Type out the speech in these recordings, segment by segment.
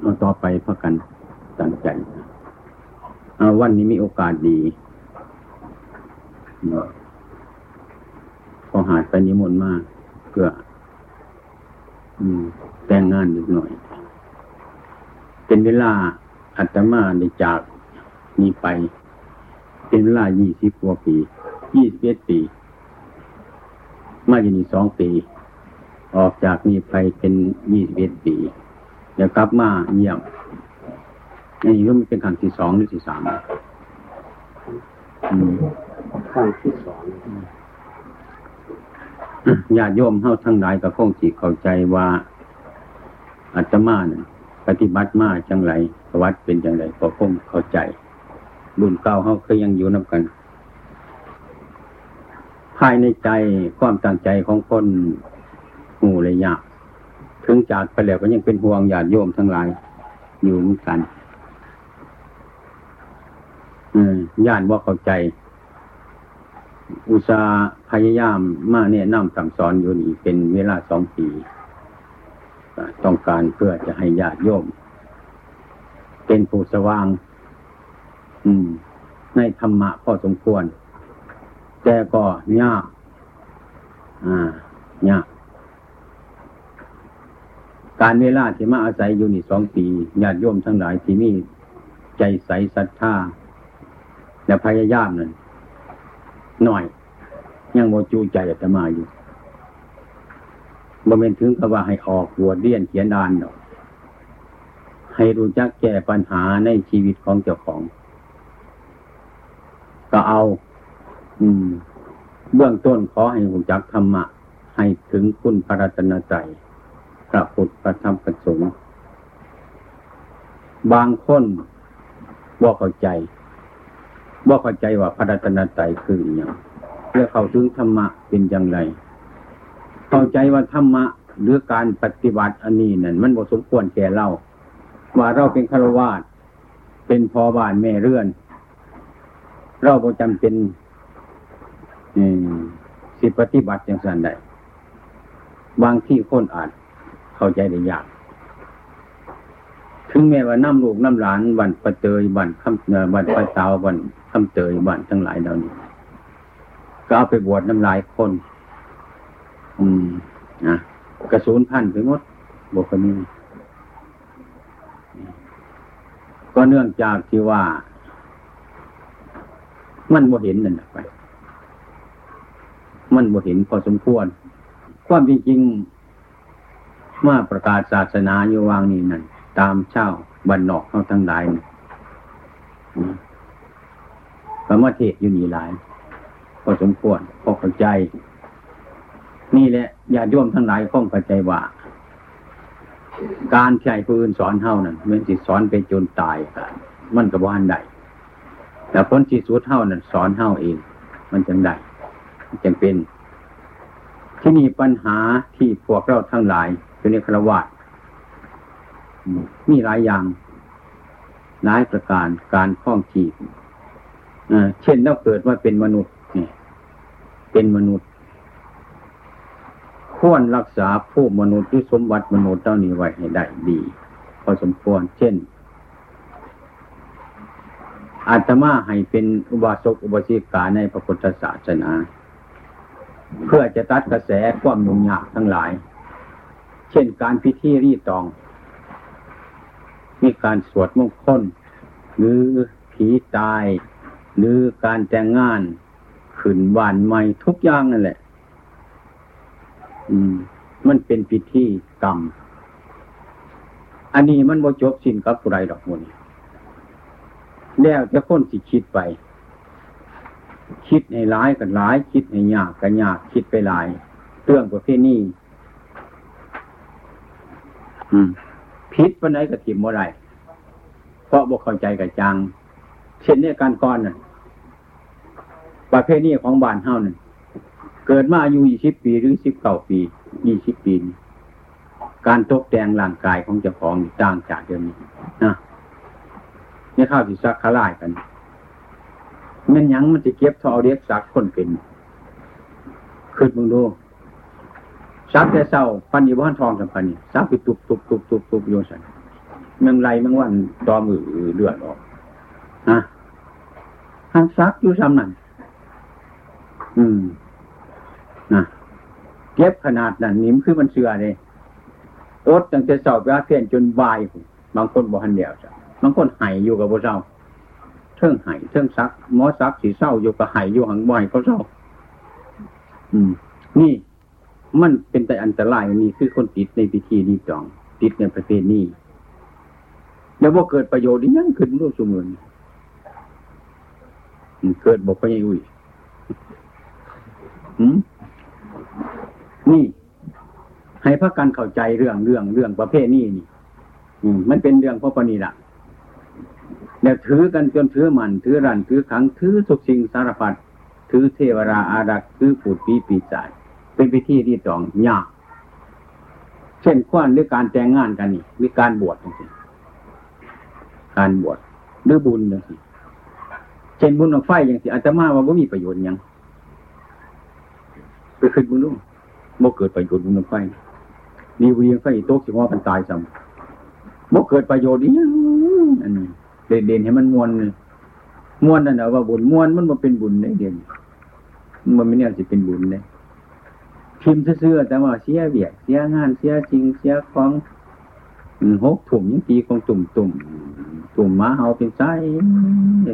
เอาต่อไปพักกันตั้งใจวันนี้มีโอกาสดีพอหาดไปนิมนต์มากเพื่อแต่งงานอีกหน่อย เป็นเวลาอัตมาในจากมีไป เป็นเวลายี่สิบกว่าปียี่สิบเอ็ดปี มาอยู่นี่สองปี ออกจากนี้ไปเป็นยี่สิบเอ็ดปี เดี๋ยวกลับมาเยี่ยมนี่ก็มันเป็นครั้งที่สองหรือที่สามครั้งที่สองญาติโยมเท่าทั้งหลายก็คงสิเข้าใจว่าอาตมาเนี่ยปฏิบัติมาจังไรประวัติเป็นจังไรก็คงเข้าใจรุ่นเก่าเขาเคยยังอยู่นับกัน ภายในใจความตั้งใจของคนหูเลยยาก ถึงจากไปแล้วก็ยังเป็นห่วงญาติโยมทั้งหลาย อยู่เหมือนกันญาติว่าเข้าใจ อุตสาพยายามมาเนี่ยนำสั่งสอนอยู่นี่เป็นเวลาสองปี ต้องการเพื่อจะให้ญาติโยม เป็นผู้สว่าง อืม ในธรรมะพอสมควร แต่ก็ยาก อ่ายาก การเวลาที่มาอาศัยอยู่นี่สองปีญาติโยมทั้งหลายที่มีใจใสศรัทธาและพยายามนั่นหน่อย ยังโมจูใจจะมาอยู่บ่เป็นถึงกับว่าให้ออกบวชเรียนเขียนอ่านดอก ให้รู้จักแก้ปัญหาในชีวิตของเจ้าของ ก็เอา อืม เบื้องต้นขอให้รู้จักธรรมะ ให้ถึงคุณพระรัตนตรัย พระพุทธพระธรรมพระสงฆ์บางคนว่เข้าใจว่เข้าใจว่าพระรัตนตรัยคืออย่างเพื่อเข้าถึงธรรมะเป็นอย่างไร เข้าใจว่าธรรมะหรือการปฏิบัติอันนี้นั่นมันบ่สมควรแก่เรา ว่าเราเป็นฆราวาสเป็นพอบ้านแม่เรือน เราบ่จำเป็นสิปฏิบัติอย่างสันใดบางที่คนอาจ เข้าใจได้ยาก ถึงแม้ว่าน้ำลูกน้ำหลานบันประเตยบันคำบันประเตาบันคำเตยบันทั้งหลายเหล่านี้ ก็เอาไปบวชน้ำลายคน อืมนะกระสุนพันไปหมดบกนี้ก็เนื่องจากที่ว่า มันบ่เห็นนั่นไป มันบ่เห็นพอสมควร ความจริง มาประกาศศาสนาอยู่วางนี่นั่นตามเช่าบันนอกเขาทั้งหลายพระมาเทศอยู่นี่หลาย พอสมควรพอเข้าใจ นี่แหละญาติโยมทั้งหลายคงเข้าใจว่า การใช้ผู้อื่นสอนเท่านั้นเหมือนสิสอนไปจนตายมันกับว่านใดแต่ผลที่สุดเท่านั้นสอนเท่าเอง มันจังได้จังเป็น ที่มีปัญหาที่พวกเราทั้งหลาย เป็นครวามีหลายอย่างหลายประการการคล้องชีพเช่นเราเกิดว่าเป็นมนุษย์เป็นมนุษย์ ควรรักษาผู้มนุษย์หรือสมบัติมนุษย์เจ้านี้ไว้ให้ได้ดี พอสมควร เช่น อาตมาให้เป็นอุบาสกอุบาสิกาในพระพุทธศาสนา เพื่อจะตัดกระแสความยุ่งยากทั้งหลาย เช่นการพิธีรีตอง มีการสวดมงคล หรือผีตาย หรือการแต่งงานขึ้นบ้านใหม่ทุกอย่างนั่นแหละ อืม มันเป็นพิธีกรรม อันนี้มันโมจบสิ้นกับผู้ใดอกมุนแล้วจะค้นสิคิดไป คิดให้ร้ายกันร้าย คิดให้ยากกันยาก คิดไปหลาย เรื่องประเภทนี้ พิษวันไหนก็ถิ่มเมื่ไรเพราะบกเข้าใจกับจัง เช่นนี้การก้อนน่ะประเภทนี้ของบ้านเฮานั่นเกิดมาอายุยี่สิบปีหรือสิบเก้าปียี่สิบปี การตกแต่งร่างกายของเจ้าของต่างจากเดิมนี้นะนี่ข้าวที่ซักขาลายกันมันยังมันจะเก็บทอเรียกซักคนเป็นขึ้นมึงดู ซักแต่เศร้าพันอยีบ้านทองสัมพันธ์ซักไปตุบตุบตุบตุบตุบโยสันมันไรเมันวันตอมือเลือดออกนะทางซักอยู่ซ้ำนั่นอืมนะเก็บขนาดนั้นนิ่มคือมันเสือเลยอดตั้งแต่สอบยาเพียนจนวายบางคนบอกหันเดียวจ้ะบางคนไห้อยู่กับพวกเราเทิงไห้เทิงซักหมอซักสีเศร้าอยู่กับไห้อยู่หังบ่อยเขาเศร้าอืม นี่ มันเป็นแต่อันตรายนี่คือคนติดในพิธีนี้จอง ติดในประเภทนี้แล้วว่าเกิดประโยชน์ยังขึ้นรูปสมุนเกิดบอกไปยังอุ้ยนี่ ให้พระกันเข้าใจเรื่องเรื่องเรื่องประเภทนี้นี่มันเป็นเรื่องพระปณีละแล้วถือกันจนถือมันถือรันถือขังถือสุกสิ่งสารพัดถือเทวราอารักถือปูดปีปีศาจ เป็นพิธีที่สองยาก เช่นขว้านหรือการแต่งงานกันนี่หรือการบวชจริงการบวชหรือบุญจริงเช่นบุญของไฟอย่างที่อาตมาว่าไม่มีประโยชน์ยังไปขึ้นบุญนู้บ่เกิดประโยชน์บุญของไฟมีวีไฟโต๊ะสิว่ามันตายซ้ำบ่เกิดประโยชน์นี่อันนี้เด่นๆให้มันมวนเลยมวนนั่นแหละว่าบุญมวนมันมาเป็นบุญได้เด่นมันไม่เนี่ยสิเป็นบุญเลย พิมพ์เสื้อแต่ว่าเสียเบียดเสียงานเสียจริงเสียของหกถุงยังตีของตุ่มตุ่มตุ่มมาเฮาเป็นไส้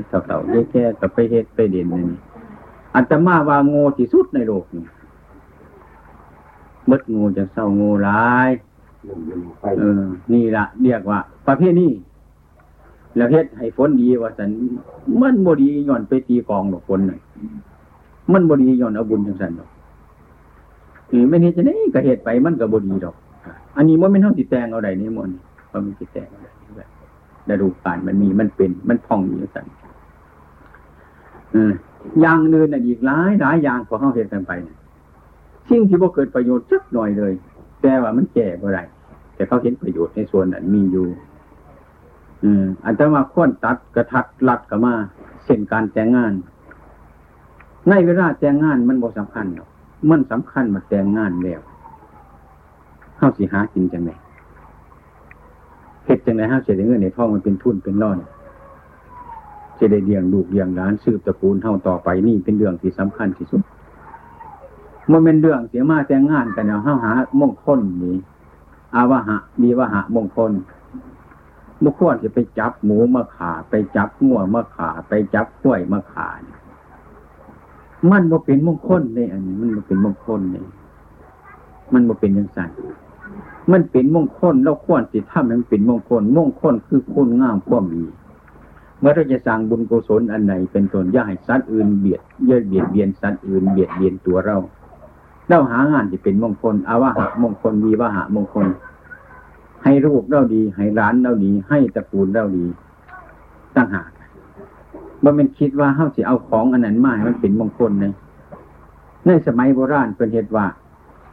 เต่าเต่าแค่กับไปเฮ็ดไปเด่นนี่อัตมาว่าโง่ที่สุดในโลกนี่มดงูจะเศร้างูร้ายเออ นี่ละเรียกว่า ประเภทนี้แล้วเฮ็ดให้ฝนดีว่าสันมันบดีย่อนไปตีกองหรอกฝนน่ะมันบดีย่อนเอาบุญจังสันหรอก คือไม่เห็นจะได้ก็เหตุไปมันก็บดีดอก อันนี้มันไม่เท่าติดแตงเอาใดนี่มันมันมีติดแตงเอาใดแบบด้ดูการมันมีมันเป็นมันพองอยู่สันอย่างอื่นอีกหลายหลายอย่างพอเข้าเหตุกันไปสิ่งที่บ่เกิดประโยชน์สักหน่อยเลย แต่ว่ามันแก่บ่อไรแต่เขาเห็นประโยชน์ในส่วนนั้นมีอยู่ อืมอันแต่ว่าค้นตัดกระทัดลัดกับมาเส้นการแต่งงาน ในเวลาแต่งงานมันบ่สำคัญหรอก มันสำคัญมาแต่งงานแล้วเข้าสิหากินจังไงเหตุจังไงห้าเสียเงินในท้องมันเป็นทุนเป็นร่อนจะได้เลี้ยงลูกเลี้ยงหลานสืบตระกูลเท่าต่อไปนี่เป็นเรื่องที่สำคัญที่สุดมันเป็นเรื่องเสียมาแต่งงานกันเนาะห้าหามงคลนี้อาวะหะมีวะหะมงคลมุขวรจะไปจับหมูมาขาไปจับงัวมาขาไปจับกล้วยมาขา มันบ่เป็นมงคลเลยอันนี้ มันบ่เป็นมงคลเลยมันบ่เป็นยังไงมันเป็นมงคลเราควรสิทำให้มันเป็นมงคลมงคลคือคุณงามความดีเมื่อเราจะสร้างบุญกุศลอันไหนเป็นตนย่าให้สัตว์อื่นเบียดเย่อเบียดเบียนสัตว์อื่นเบียดเบียนตัวเราเราหางานที่เป็นมงคลอาวะหะมงคลวีวะหะมงคล ให้รูปเราดี ให้ร้านเราดี ให้ตระกูลเราดีตั้งหาก มันเป็นคิดว่าเฮาสิเอาของอันนั้นมาให้มันเป็นมงคลเลยในสมัยโบราณเป็นเหตุว่า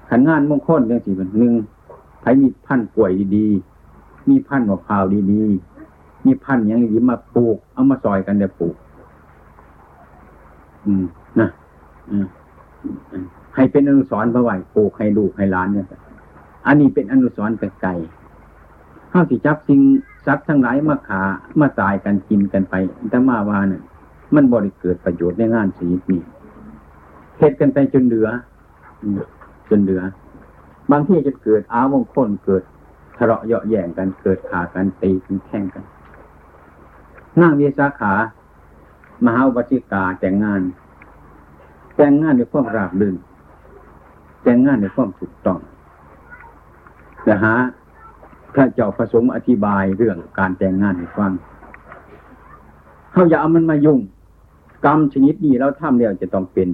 ขันงานมงคลเรื่องสี่เป็นหนึ่งไผมีพันธุ์กล้วยดีๆมีพันธุ์มะพร้าวดีๆมีพันธุ์ยังดีมาปลูก เอามาซอยกันเดี๋ยวปลูก อืมนะอืมให้เป็นอนุสรณ์พระไหวปลูกให้ลูกให้ล้านเนี่ยอันนี้เป็นอนุสรณ์ไกลๆ ข้าที่จับสิ่งสัตว์ทั้งหลายมาขามาตายกันกินกันไปแต่มาวาเนี่ยมันบริเกิดประโยชน์ในงานชีวิตนี้เหตุกันไปจนเหลือจนเหลือ บางที่จะเกิดอาวงคนเกิดทะเลาะเยาะแย่งกันเกิดขากันตีกันแข่งกันนั่งเวสาขา มหาวัชิกาแต่งงาน แต่งงานด้วยความราบรื่นแต่งงานด้วยความถูกต้องแต่หา พระเจ้าประสงค์อธิบายเรื่องการแต่งงานให้ฟังเขาอย่าเอามันมายุ่ง กรรมชนิดนี้เราทำแล้วจะต้องเป็น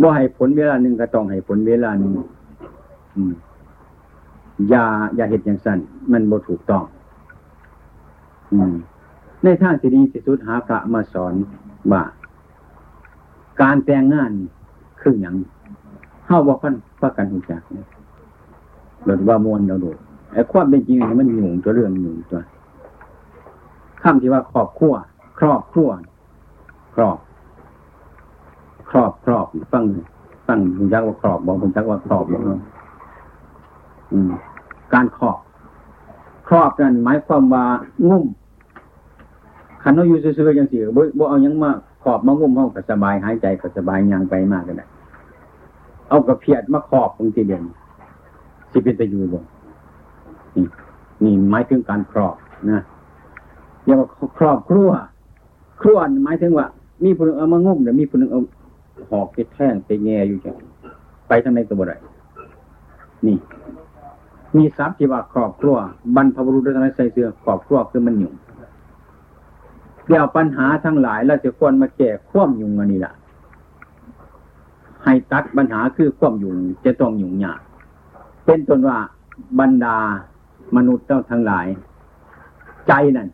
บ่ให้ผลเวลาหนึ่งก็ต้องให้ผลเวลาหนึ่งอย่าอย่าเหตุอย่างสั้นมันบ่ถูกต้อง อืม ในทางที่ดีที่สุดหาพระมาสอนว่าการแต่งงานคืออย่างเข้าบอกกันว่ากันหูจักเนี่ย หรือว่ามวลเราดูไอ้ความเป็นจริงมันหยุ่งตัวเรื่องหยุ่งตัวคำที่ว่าครอบครัวครอบครัวครอบ ครอบครอบฟังฟังคุณจักว่าครอบบอกคุณจักว่าครอบบอกอืม การครอบ ครอบนั่นหมายความว่างุ่มขันเราอยู่ซื่อๆยังสิบ่บ่เอายังมาขอบมางุ่มห้องก็สบายหายใจก็สบายยังไปมากกันได้เอากระเพียดมาขอบบางทีเดียว สิเป็นตะยูบ่นี่นี่หมายถึงการครอบนะอย่าว่าครอบครัวครัวหมายถึงว่า มีผู้นึงเอามางุ่มเดี๋ยวมีผู้นึงเอาหอกไปแท่งไปแง่อยู่จังไปทางในตัวบได้นี่ มีทรัพย์ที่ว่าครอบครัวบรรพบุรุษได้ทำให้ใส่เสื้อครอบครัวคือมันอยู่เดี๋ยวปัญหาทั้งหลายเราจะควรมาแก้ควมยุ่งอันนี้ละให้ตัดปัญหาคือควมยุ่งจะต้องยุ่งยาก เป็นต้นว่าบรรดามนุษย์เจ้าทั้งหลาย ใจนั่น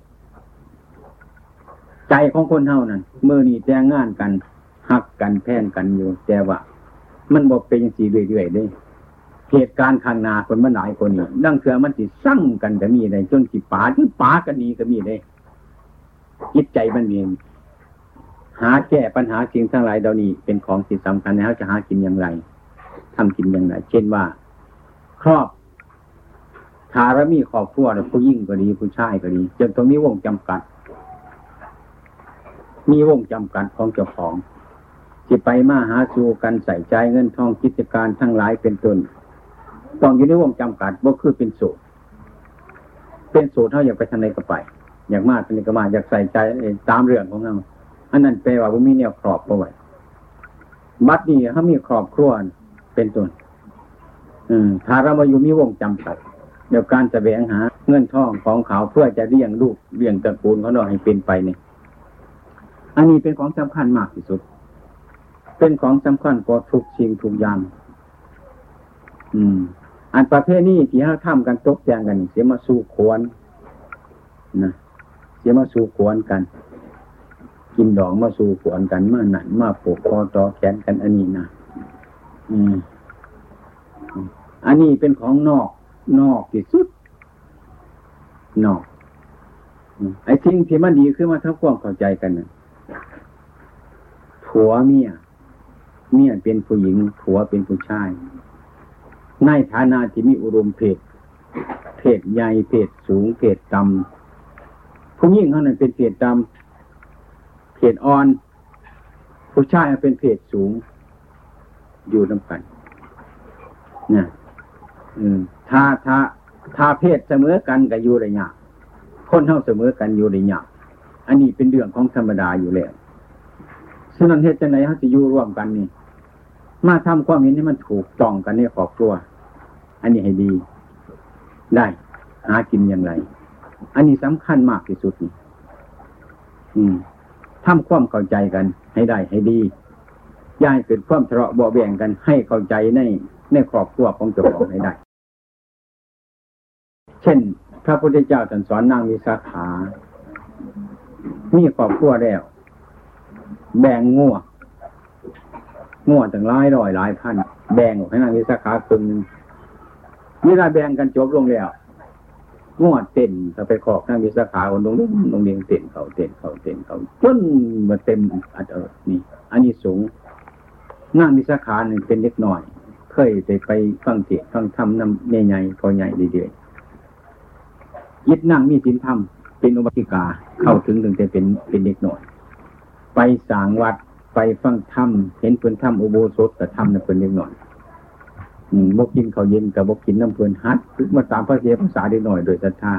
ใจของคนเท่านั้นเมื่อนี้แจ้งงานกันหักกันแพ่งกันอยู่ แต่ว่า มันบอกเป็นสีเรื่อยๆได้เหตุการณ์ข้างหน้าคนมันหลายคนนี่ดังเถื่อมันสิสั่งกันก็มีได้จนสิป่าที่ป่ากันนี้ก็มีได้จิตใจมันเองหาแก้ปัญหาสิ่งทั้งหลายเหล่านี้เป็นของที่สำคัญแล้วจะหากินอย่างไรทำกินอย่างไร เช่นว่า ครอบทารมีครอบครัวผู้ยิ่งก็ดีผู้ชายก็ดีจนตรงนี้วงจำกัด มีวงจำกัดของเจ้าของที่ไปมาหาสู่กันใส่ใจเงินทองกิจการทั้งหลายเป็นต้นต้องอยู่ในวงจำกัดว่าคือเป็นสูตรเป็นสูตรเท่าอยากไปทางไหนก็ไป อยากมาทางไหนก็มาอยากใส่ใจตามเรื่องของเราอันนั้นแปลว่าผมมีแนวครอบเอาไว้บัดนี้เขามีครอบครัวเป็นต้น อืมถ้าเรามาอยู่มีวงจำกัดเดี๋ยวการจะแสวงหา เงินท่องของเขาเพื่อจะเลี้ยงลูกเลี้ยงตระกูลเขาหน่อยให้เป็นไปเนี่ยอันนี้เป็นของสำคัญมากที่สุด เป็นของสำคัญกว่าทุกสิ่งทุกอย่าง อืม อันประเภทนี้ที่เขาทำกันตกแต่งกันเสียมาสู่ขวนนะเสียมาสู่ขวนกัน กินดองมาสู่ขวนกันมาหนันมาปลูกคอต่อแขนกันอันนี้นะอืม อันนี้เป็นของนอก นอกที่สุด นอกไอ้ทิ้งที่มันดีขึ้นมาทั้งความเข้าใจกันนะผัวเมียเมียเป็นผู้หญิงผัวเป็นผู้ชาย ในฐานะที่มีอุดมเพศเพศใหญ่เพศสูงเพศต่ำผู้หญิงเขานั้นเป็นเพศต่ำเพศอ่อน ผู้ชายเป็นเพศสูง อยู่น้ำกันนะอืม ถ้าถ้าถ้าเพศเสมอกันกับอยู่ระยะคนเท่าเสมอกันอยู่ระยะอันนี้เป็นเรื่องของธรรมดาอยู่แล้วฉะนั้นเหตุจังไหนเขาจะอยู่ร่วมกันนี่ มาทำความเห็นให้มันถูกต้องกันในครอบครัว อันนี้ให้ดี ได้ หากินอย่างไร อันนี้สำคัญมากที่สุดนี่อืมทำความเข้าใจกัน ให้ได้ให้ดีย่ายเกิดความทะเลาะเบาแบ่งกันให้เข้าใจใน ในครอบครัวของเจ้าของให้ได้ เช่น พระพุทธเจ้าตรัสสอนนางวิสาขา มีครอบครัวแล้ว แบ่งงัวงัวตั้งหลายร้อยหลายพัน แบ่งออกให้นางวิสาขาครึ่งเวลาแบ่งกันจบลงแล้วงวดเต้นถ้าไปขอบนางวิสาขาคนลงลงเรียงเต้นเขาเต้นเขาเต้นเขาจนมาเต็มอัดเออนี่อันนี้สูงนางวิสาขาหนึ่งเป็นเล็กน้อย ยไปไปฟังเทศฟังธรรมนำใหญ่ๆพอใหญ่เรื่อยๆยึดนั่งมีสินธรรมเป็นอุบาสิกาเข้าถึงถึงแต่เป็นเป็นเด็กหน่อย ไปสางวัดไปฟังธรรมเห็นเพื่อนธรรมอุโบสถแต่ธรรมน่ะเพื่อนเด็กหน่อยบกกินเขาวเย็นกับบกกินน้ำเพื่อนฮัดมาตามพระเสียภาษาเด็กหน่อยโดยศรัทธา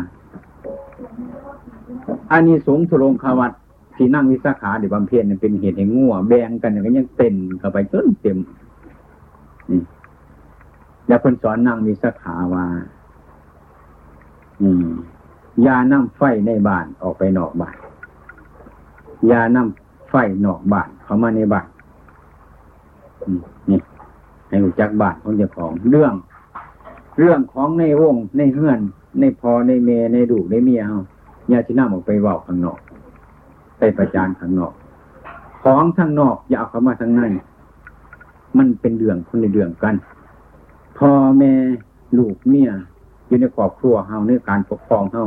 อันนี้สงฆ์ทุรงควัดที่นั่งวิสาขาเดี๋ยวบำเพ็ญเนี่ยเป็นเหตุแห่งงัวแบ่งกันก็ยังเต็มเข้าไปจนเต็มนี่ แล้วเพิ่นสอนนั่งวิสาขาวาอืมยาน้ำไฟในบ้านออกไปนอกบ้านยาน้ำไฟนอกบ้านเข้ามาในบ้านนี่ให้รู้จักบ้านของเจ้าของเรื่อง เรื่องของในวงในเฮือน ในพอในเมในดูในเมียเฮาอย่าที่น้าออกไปเว่าข้างนอก ไปประจานข้างนอก ของทางนอกอย่าเอาเข้ามาทางในมันเป็นเรื่องคนในเรื่องกัน พ่อแม่ลูกเมียอยู่ในครอบครัวเฮาในการปกครองเฮา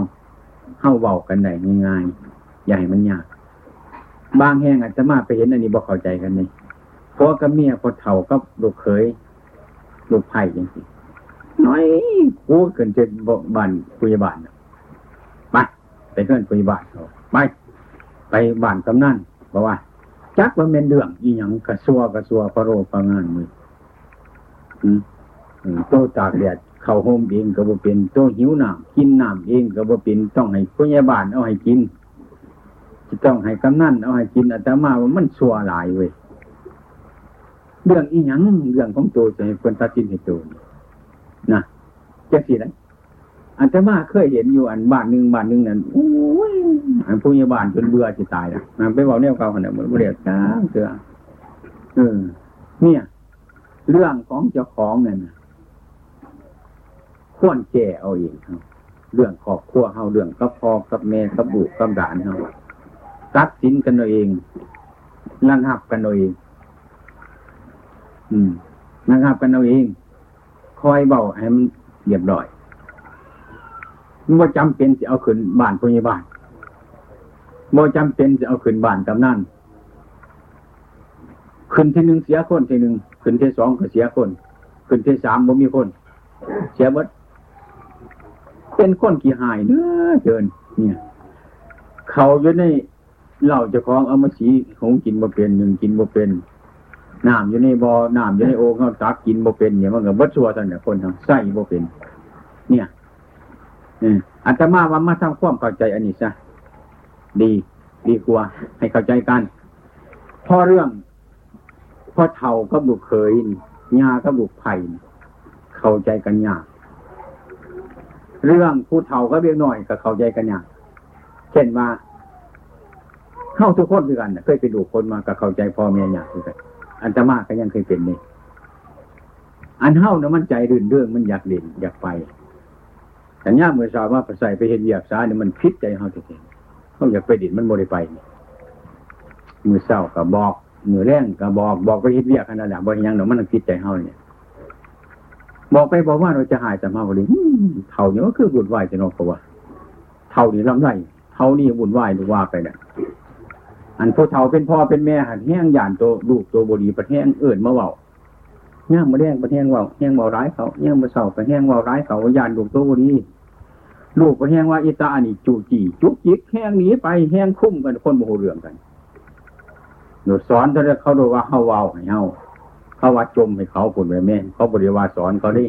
เฮาเว้ากันได้ง่ายๆใหญ่มันยาก บางแห่งอาจจะมาไปเห็นอันนี้บ่เข้าใจกันนี่พอกับเมียพอเฒ่ากับลูกเขยลูกไผ่จังซี่น้อยกูเกินจะบ,บ้านพยาบาลไปไปเพื่อนไปบ้านเขาไปไปบ้านกำนันบอกว่า จักว่าเป็นเรื่องอีหยังกระซัวกระซัวพระโรพระงานมืออืม โตตากแดดเข้าโฮมเองก็บ่เป็นโตหิวน้ำกินน้ำเองก็บ่เป็นต้องให้ผู้ใหญ่บ้านเอาให้กินจะต้องให้กำนันเอาให้กินอาตมาว่ามันชัวหลายเว้ยเรื่องอีหยังเรื่องของโตจะให้คนตัดสินให้โตนะจะสิไรอันตมาเคยเห็นอยู่อันบ้านหนึ่งบ้านหนึ่งนั่นโอ้ยอันผู้ใหญ่บ้านจนเบื่อจะตายละไปบอกเนี่ยเก่าขนาดมันเรียกจ้าเสือเออเนี่ย เรื่องของเจ้าของเนี่ย ควรแก่เอาเองครับ เรื่องครอบครัวเฮาเรื่องกับพ่อกับแม่กับบุกับดานเฮาตัดสินกันเอาเองระงับกันเอาเองอืมระงับกันเอาเอง คอยเบาให้มันเรียบร้อยมันว่าจำเป็นจะเอาขึ้นบ้านพยาบาลบ่จำเป็นจะเอาขึ้นบ้านกำนันขึ้นที่หนึ่งเสียคนที่หนึ่งขึ้นที่สองก็เสียคน ขึ้นที่สามบ่มีคน เสียเบิด เป็นคนกี่หายเนื้อเกิน เนี่ย เขาอยู่ในเหล่าจะคล้องเอามาสีของกินบ่เป็นหนึ่งกินบ่เป็นน้ำอยู่ในบ่อน้ำอยู่ในโอ่งเขาตักกินบ่เป็นเนี่ยมันก็บัดชัวท่านเนี่ยคนทางใส่บ่เป็น เนี่ยอัตมาว่ามาทำความเข้าใจอันนี้ซะดี ดีกว่าให้เข้าใจกันพอเรื่องพ่อเท่าก็บุกเคยญาก็บุกไผ่เข้าใจกันยาก เรื่องผู้เฒ่าก็เรียกหน่อยก็เขาใจกันยากเช่นว่าเข้าทุกคนด้วยกันเคยไปดูคนมาก็เขาใจพ่อแม่ยากด้วยกันอันตมาก็ยังเคยเป็นนี่อันเฮ้านะมันใจรื่นเรื่องมันอยากเด่นอยากไปแต่ย่าเมื่อสาวว่าใส่ไปเห็นเบียกสาเนี่ยมันพิษใจเขาจริงเขาอยากไปดินมันโมได้ไปมือเศร้าก็บอกมือแรงก็บอกบอกไปเห็นเบียกขนาดนั้นบอกยังเดี๋ยวมันพิษใจเขาเนี่ย บอกไปบอกว่าเราจะหายแต่มาคนนี้เท่านี้ก็คือบุญไหวจะนอกตัวเท่านี้ลำไรเท่านี้บุญไหวหรือว่าไปเนี่ยอันผู้เท่าเป็นพ่อเป็นแม่หันแห้งหยานตัวลูกตัวบดีประแห้งเอื่นมาเบาย่างมาแดงประแห้งเบาแห้งเบาร้ายเขาย่างมาเศร้าประแห้งเบาร้ายเขาหยานลูกตัวบดีลูกประแห้งว่าอิตาอันนี้จูจีจุกจิกแห้งหนีไปแห้งคุ้มกันคนโมโหเรื่องกันหนูสอนเท่านั้นเขาดูว่าเขาเว้าให้เฮา เขาว่าจมให้เขาผลไปแม่เขาบริวารสอนเขาดิ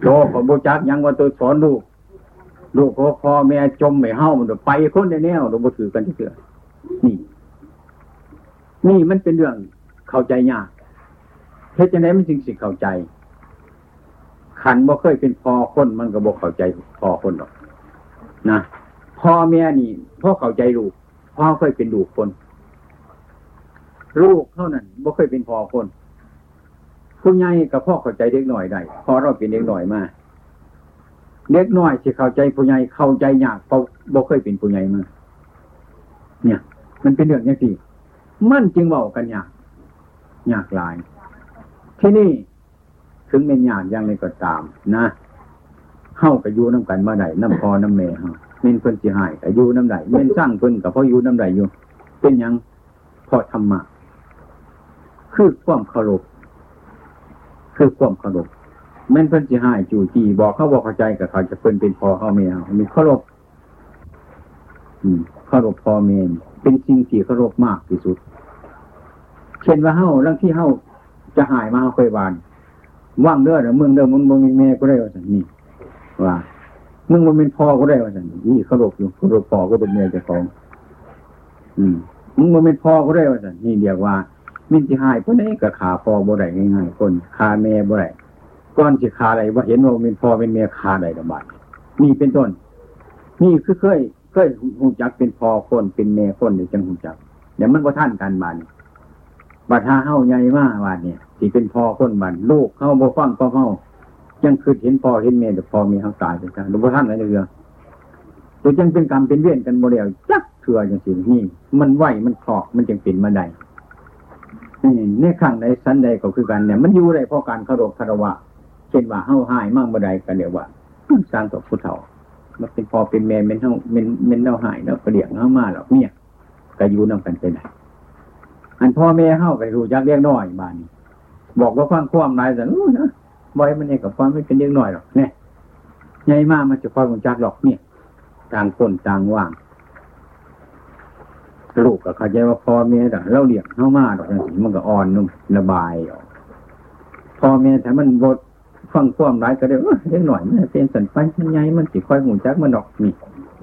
โตผมบูจักยังว่าตัวสอนลูกลูกเขาพ่อแม่จมไม่เฮามันไปคนในแนวเราบูถือกันที่เสือนี่ นี่มันเป็นเรื่องเข้าใจยากเหตุไหนมันจึงสิเข้าใจขันบ่เคยเป็นพอคนมันก็บ่เข้าใจพอคนหรอกนะพ่อแม่นี่พ่อเข้าใจลูกพ่อเคยเป็นลูกคน ลูกเท่านั้นบ่เคยเป็นพอคน ผู้ใหญ่กับพ่อเข้าใจเด็กหน่อยได้พอเราเป็นเด็กหน่อยมาเด็กน้อยที่เข้าใจผู้ใหญ่เข้าใจยากเพราะบ่เคยเป็นผู้ใหญ่มาเนี่ย มันเป็นเรื่องอย่างที่มันจึงเบอกกันยากยากหลาย ที่นี่ถึงเป็นยากอย่างไรก็ตาม นะเข้ากับยูน้ำกันมาได้น้ำพอน้ำเมย์เฮาเม่นเพิ่นสิหายกับยูน้ำไหลเม่นสร้างเพิ่นกับพ่อยูน้ำไหลอยู่ เป็นยังพอธรรมะคือความเคารพ คือความเคารพแม่นเพิ่นสิหายจู่จีบอกเขาบอกเข้าใจกับเขาจะเพิ่นเป็นพอเขาเมียมีเคารพเคารพพอเมียเป็นสิ่งที่เคารพมากที่สุด เช่นว่าเฮาเรื่องที่เฮาจะหายมาเฮาเคยบานว่างเด้อเด้อมึงเด้อมึงมึงมีแม่ก็ได้ว่าสันนี่ว่ามึงมันเป็นพ่อก็ได้ว่าสันนี่เคารพอยู่เคารพพ่อก็เป็นแม่เจ้าของ อืมมึงมันเป็นพ่อก็ได้ว่าสันนี่เดียกว่า มินสิหายคนนี้ก็ขาพอบ่ได้ง่ายๆคนขาแม่บ่ได้ก้อนสิขาอะไรว่าเห็นว่าเป็นพ่อเป็นแม่ขาได้ระบาดนี่เป็นต้น นี่คือเคยเคยหูจักเป็นพ่อคนเป็นแม่คนเดี๋ยวจังหูจักเดี๋ยวมันก็ท่านกันบานบัดหาเฮาใหญ่มากบานเนี่ยที่เป็นพ่อคนบานลูกเฮาบ่ฟังก็เฮายังคือเห็นพ่อเห็นแม่แต่พ่อแม่เฮาตายไปจังหรือบ่ท่านอะไรเรือตัวจังเป็นกรรมเป็นเวรกันโบ่แล้วจักเถื่อจังสินี่ มันไหวมันคลอกมันจึงเป็นมาได้ ในข้างใดสันใดก็คือกันเนี่ย มันอยู่ได้เพราะการเคารพคารวะเช่นว่าเฮาหายมั่งบ่ได้กันเดี๋ยวว่าสร้างต่อผู้เฒ่ามันเป็นพอเป็นแม่เป็นเฮาเป็นเป็นเฮาหายแล้วก็เลี้ยงเฮามาหรอกเนี่ยก็อยู่นำกันไปได้อันพ่อแม่เฮาไปรู้จักเลี้ยงน้อยบ้านนี้บอกว่าฟังความนายสันอู้นะบ่อยมันเองกับความไม่เป็นเลี้ยงน้อยหรอกเนี่ยใหญ่มากมันจะความรู้จักหรอกเนี่ยต่างคนต่างว่าง ลูกก็เข้าใจว่าพ่อแม่แต่เราเลี้ยงเข้ามาดอกจังสีมันก็อ่อนนุ่มระบายออกพ่อแม่ถ้ามันบดฟังความร้ายก็ได้เออเล็กหน่อยมันเป็นสันไปมันไงมันสิค่อยหูจักมันดอกนี่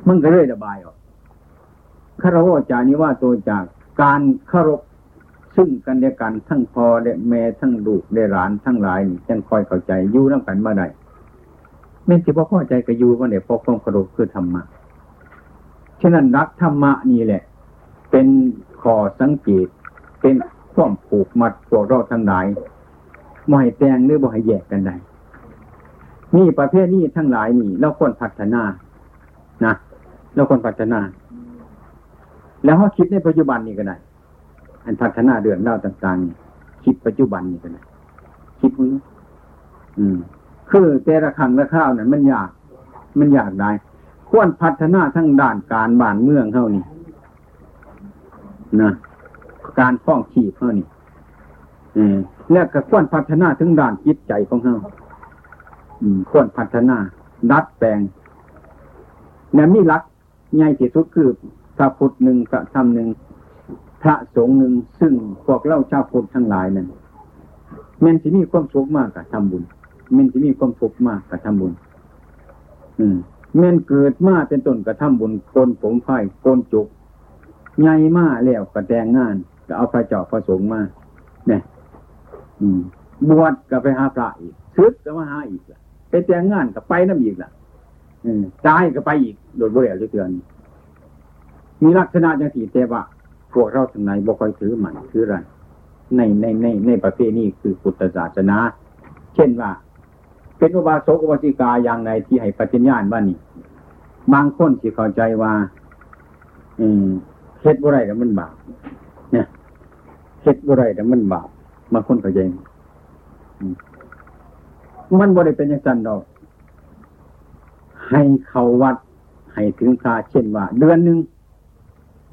มันก็เลยระบายออกคารวะจานี้ว่าตัวจากการคารพซึ่งกันและกันทั้งพ่อและแม่ทั้งลูกและหลานทั้งหลายนี่จังคอยเข้าใจอยู่น้ำกันมาได้แม่นสิพ่อเข้าใจก็อยู่ว่าเนี่ยพอความเคารพคือธรรมะฉะนั้นรักธรรมะนี่แหละ เป็นขอสังเกต เป็นข้อมผูกมัดพวกเราทั้งหลายบ่ให้แตงหรือบ่ให้แยกกันได้นี่ประเภทนี้ทั้งหลายนี่เราควรพัฒนานะเราควรพัฒนา แล้วเขาคิดในปัจจุบันนี่ก็ได้อันพัฒนาเดือนเล่าต่างๆ คิดปัจจุบันนี่ก็ได้คิดมืออืม คือแต่ละครั้งละข้าวนั้นมันยาก มันยากได้ควรพัฒนาทั้งด้านการบ้านเมืองเท่านี้ นะการฟ้องขีดเท่านี้แล้วก็ควรพัฒนาถึงด้านจิตใจของเขาควรพัฒนาดัดแปลงเนี่ยมีหลักใหญ่ที่สุดคือพระพุทธหนึ่งพระธรรมหนึ่งพระสงฆ์หนึ่งซึ่งพวกเล่าชาวพุทธทั้งหลายนั้นแม่นที่มีความสุขมากกับทำบุญแม่นที่มีความทุกข์มากกับทำบุญ อืมแม่นเกิดมาเป็นต้นกระทำบุญโกนผมไผ่โกนจุก ใหญ่มาแล้วกระแดงงาน ก็เอาพระเจ้าพระสงฆ์มาเนี่ยบวชก็ไปหาพระอีกซึกก็มาหาอีกล่ะไปแต่งงานก็ไปน้ำอีกล่ะตายก็ไปอีกโดดเบื่อเรื่อยๆมีลักษณะอย่างที่แต่ว่าพวกเราทั้งหลายบ่ค่อยถือมันถือรันในในในในประเภทนี้คือพุทธศาสนา เช่นว่า เป็นอุบาสกอุบาสิกาอย่างไรที่ให้ปฏิญญาณว่านี่ บางคนที่เข้าใจว่า อืม เฮ็ดบ่ไรแต่มันบาปเนี่ยเฮ็ดบ่ไรแต่มันบาปบาคนเข้าใจมันบ่ได้เป็นอย่างนั้นดอก ให้เขาวัด ให้ถึงคาเช่นว่า เดือนหนึ่ง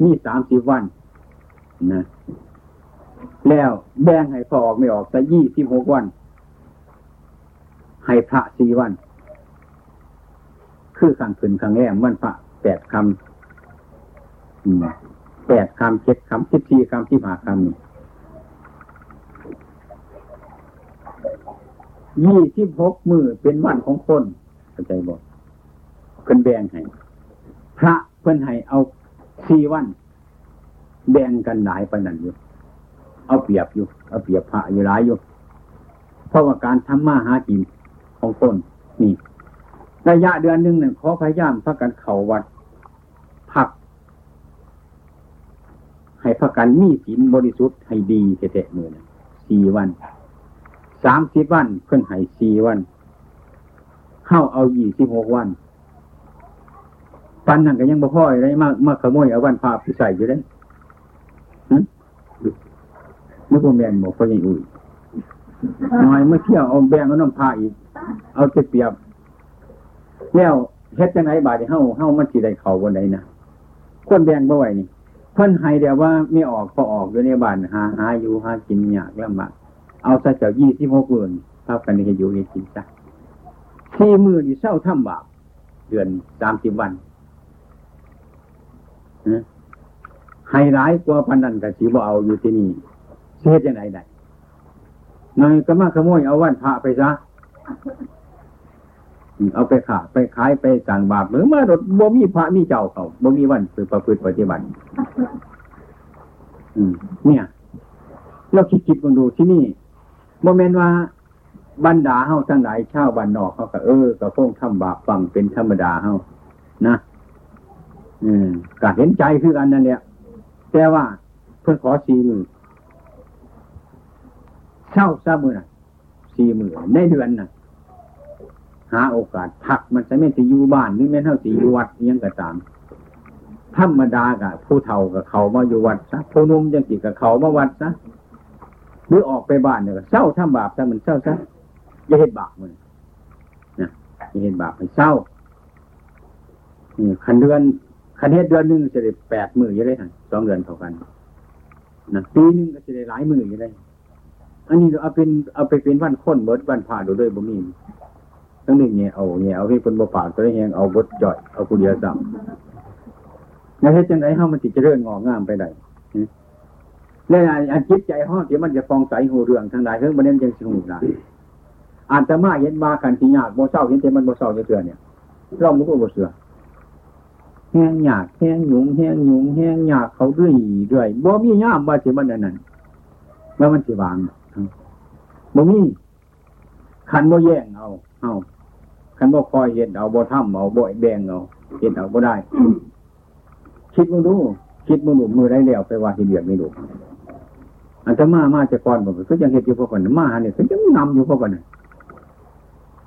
มีสามสิบวันนะแล้วแบ่งให้พอออกไม่ออก แต่ยี่สิบหกวัน ให้พระสี่วัน คือขังขืนขังแรมวันพระแปดคำ แปดคำเจ็ดคำสิบสี่คำสิบห้าคำยี่สิบหกมือเป็นวันของคนเข้าใจบอกเพิ่นแบ่งให้พระเพิ่นให้เอาสี่วัน แบ่งกันหลายปนันอยู่ เอาเปรียบอยู่ เอาเปรียบพระอยู่หลายอยู่ เพราะว่าการทำมาหากินของคนนี่ระยะเดือนหนึ่งเนี่ยขอพยายามพักกันเข่าวัด พัก ให้พักกันมีศีลบริสุทธิ์ให้ดีเตะมือสี่วันสามสิบวันเพิ่นให้สี่วันเข้าเอายี่สิบหกวัน ปันนั่นก็ยังบ่พ่อยได้มากมาขโมยเอาวันพาไปใส่อยู่ได้นึกว่าแมนบอกเขายังอุ่ยน้อยเมื่อเที่ยวเอาแบงเอาน้ำพาอีก เอาเปรียบแล้วเฮ็ดจังไหนบาดเฮาเฮามันสิได้เข้าบนใดนะคนแบงบ่ไหวนี่ พิ่นให้เดียวว่าไม่ออกพอออกอยู่ในบ้านหาหาอยู่หากินยากลำบากเอาซะเจ้ายี่สิบหกเดือนเท่ากันนี่อยู่ในกินซะที่มือที่เศร้าทำบาปเดือนสามสิบวันให้ร้ายกว่าพันนันกับสีบ่เอาอยู่ที่นี่เสียยังไงได้นายก็มาขโมยเอาวันพระไปซะ เอาไปขาไปขายไปสั่งบาปหรือมื่อรถบ่มีพระมีเจ้าเขาบ่มีวันคือประพฤติปฏิบัติอืมเนี่ย เราคิดคิดกันดูที่นี่โมเมนต์ว่าบรรดาเฮาทั้งหลายชาวบ้านนอกเขาก็เออก็คงทำบาปฟังเป็นธรรมดาเฮานะอืมก็เห็นใจคือกันนั่นแหละแต่ว่าเพื่อขอสี่มือเช่าซามือน่ะสี่มือในเดือนน่ะ หาโอกาสพักมันจะไม่สิอยู่บ้านหรือแม่เท่าสิอยู่วัดยังก็ตามธรรมดากับผู้เฒ่ากับเขามาอยู่วัดซะผู้นุ่มยังสิกับเขามาวัดซะหรือออกไปบ้านเนี่ยเศร้าทำบาปซะมันเศร้าซะอย่าเห็นบาปมันนะอย่าเห็นบาปให้เศร้านี่คันเดือนคันเฮ็ดเดือนหนึ่งจะได้แปดหมื่นยังได้ทั้งสองเดือนเท่ากันนะปีหนึ่งก็จะได้หลายหมื่นยังได้อันนี้เอาเป็นเอาไปเป็นวันค้นเบิดวันผ่าดูด้วยบ่มี ทั้งหนึ่งเนี่ยเอาเนี่ยเอาที่คนบ่ปากตัวเองเอาบดจ่อยเอากูเดียวซ้ำแล้วเฮ็ดจังไดเฮามันสิเจริญงอกงามไปได้แล้วอันจิตใจเฮาที่มันจะฟองใสหูเรื่องทั้งหลายเรื่องบ่ได้จังสิหูได้อาตมาเห็นมากันสิยากบ่เศร้าเห็นแต่มันบ่เศร้าจังเทื่อเนี่ยเราบ่รู้บ่เสือแห้งหยากแห้งหยุงแห้งหยุงแห้งหยากเขาด้วยด้วยบ่มีย่ามว่าสิมันอันนั้นว่ามันสิวางบ่มีคันบ่แย่งเอาเอา คันบ่คอยเห็นเอาบ่ทำเอาบ่แบ่งเอาเห็นเอาบ่ได้ คิดมึงดู คิดมึงดูมือได้แล้วไปว่าที่เบียกไม่ดูอันตมามาจะก่อนบอกก็ยังเห็นอยู่พวกกันมาเนี่ยก็ยังนำอยู่พวกกัน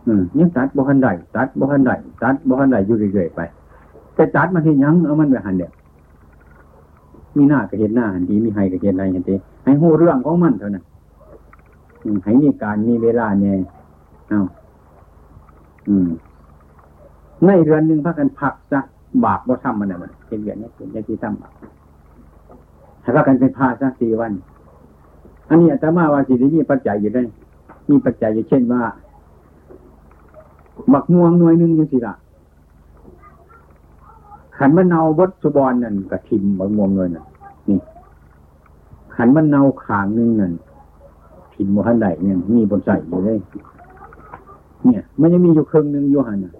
อืมยังตัดบ่หันใดตัดบ่หันใดตัดบ่หันใดอยู่เรื่อยๆไป แต่ตัดมาที่ยังเอามันไปหันเดียวมีหน้าก็เห็นหน้าหันดีมีให้ก็เห็นไรเห็นดีให้หูเรื่องของมันเท่านั้นให้มีการมีเวลาเนี่ยเอา อืม ในเรือนหนึ่งพักกันพักซะบาปบ่ทำมันอะมันเป็นอย่างนี้เป็นอย่างที่ทำบาปให้พักกันเป็นพาซะสี่วัน อันนี้อาตมาว่าสิได้มีปัจจัยอยู่ได้มีปัจจัยอยู่เช่นว่าหมักม่วงหน่วยหนึ่งยังสิละขันมะนาววัดสุบอนนั่นกับทิมหมักม่วงเงินน่ะนี่ ขันมะนาวขางหนึ่งนั่นทิมโมหันใดเนี่ยมีบนใส่อยู่เลย เนี่ย มันยังมีอยู่ครึ่งหนึ่งอยู่หันะ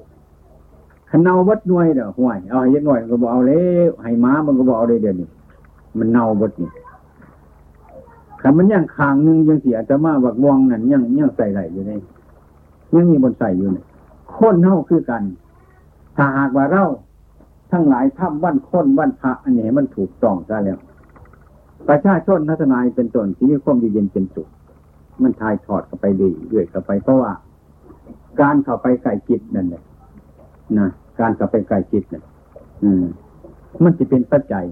ขันเนาวัดหน่วยเด้อห่วยเอาให้ยักหน่อยก็บอกเอาเลยให้ม้ามันก็บอกเอาเลยเดี๋ยวนี้มันเน่าวัดนี่ขันมันยังคางหนึ่งยังเสียแต่มาบักวงนั่นยังยังใส่ไหลอยู่เลยยังมีบนใส่อยู่เนี่ยคนเท่าคือกัน ถ้าหากว่าเราทั้งหลายทำวันค้นวันพระอันนี้มันถูกต้องซะแล้ว ประชาชนทัศนายเป็นต้นที่มีความอยู่เย็นเป็นสุขมันทายถอดเข้าไปดีเรื่อยเข้าไปเพราะว่า การเข้าไปไก่จิตนั่นแหละนะการเข้าไปไก่จิตนี่ยอืมมันจะเป็นปัจจัย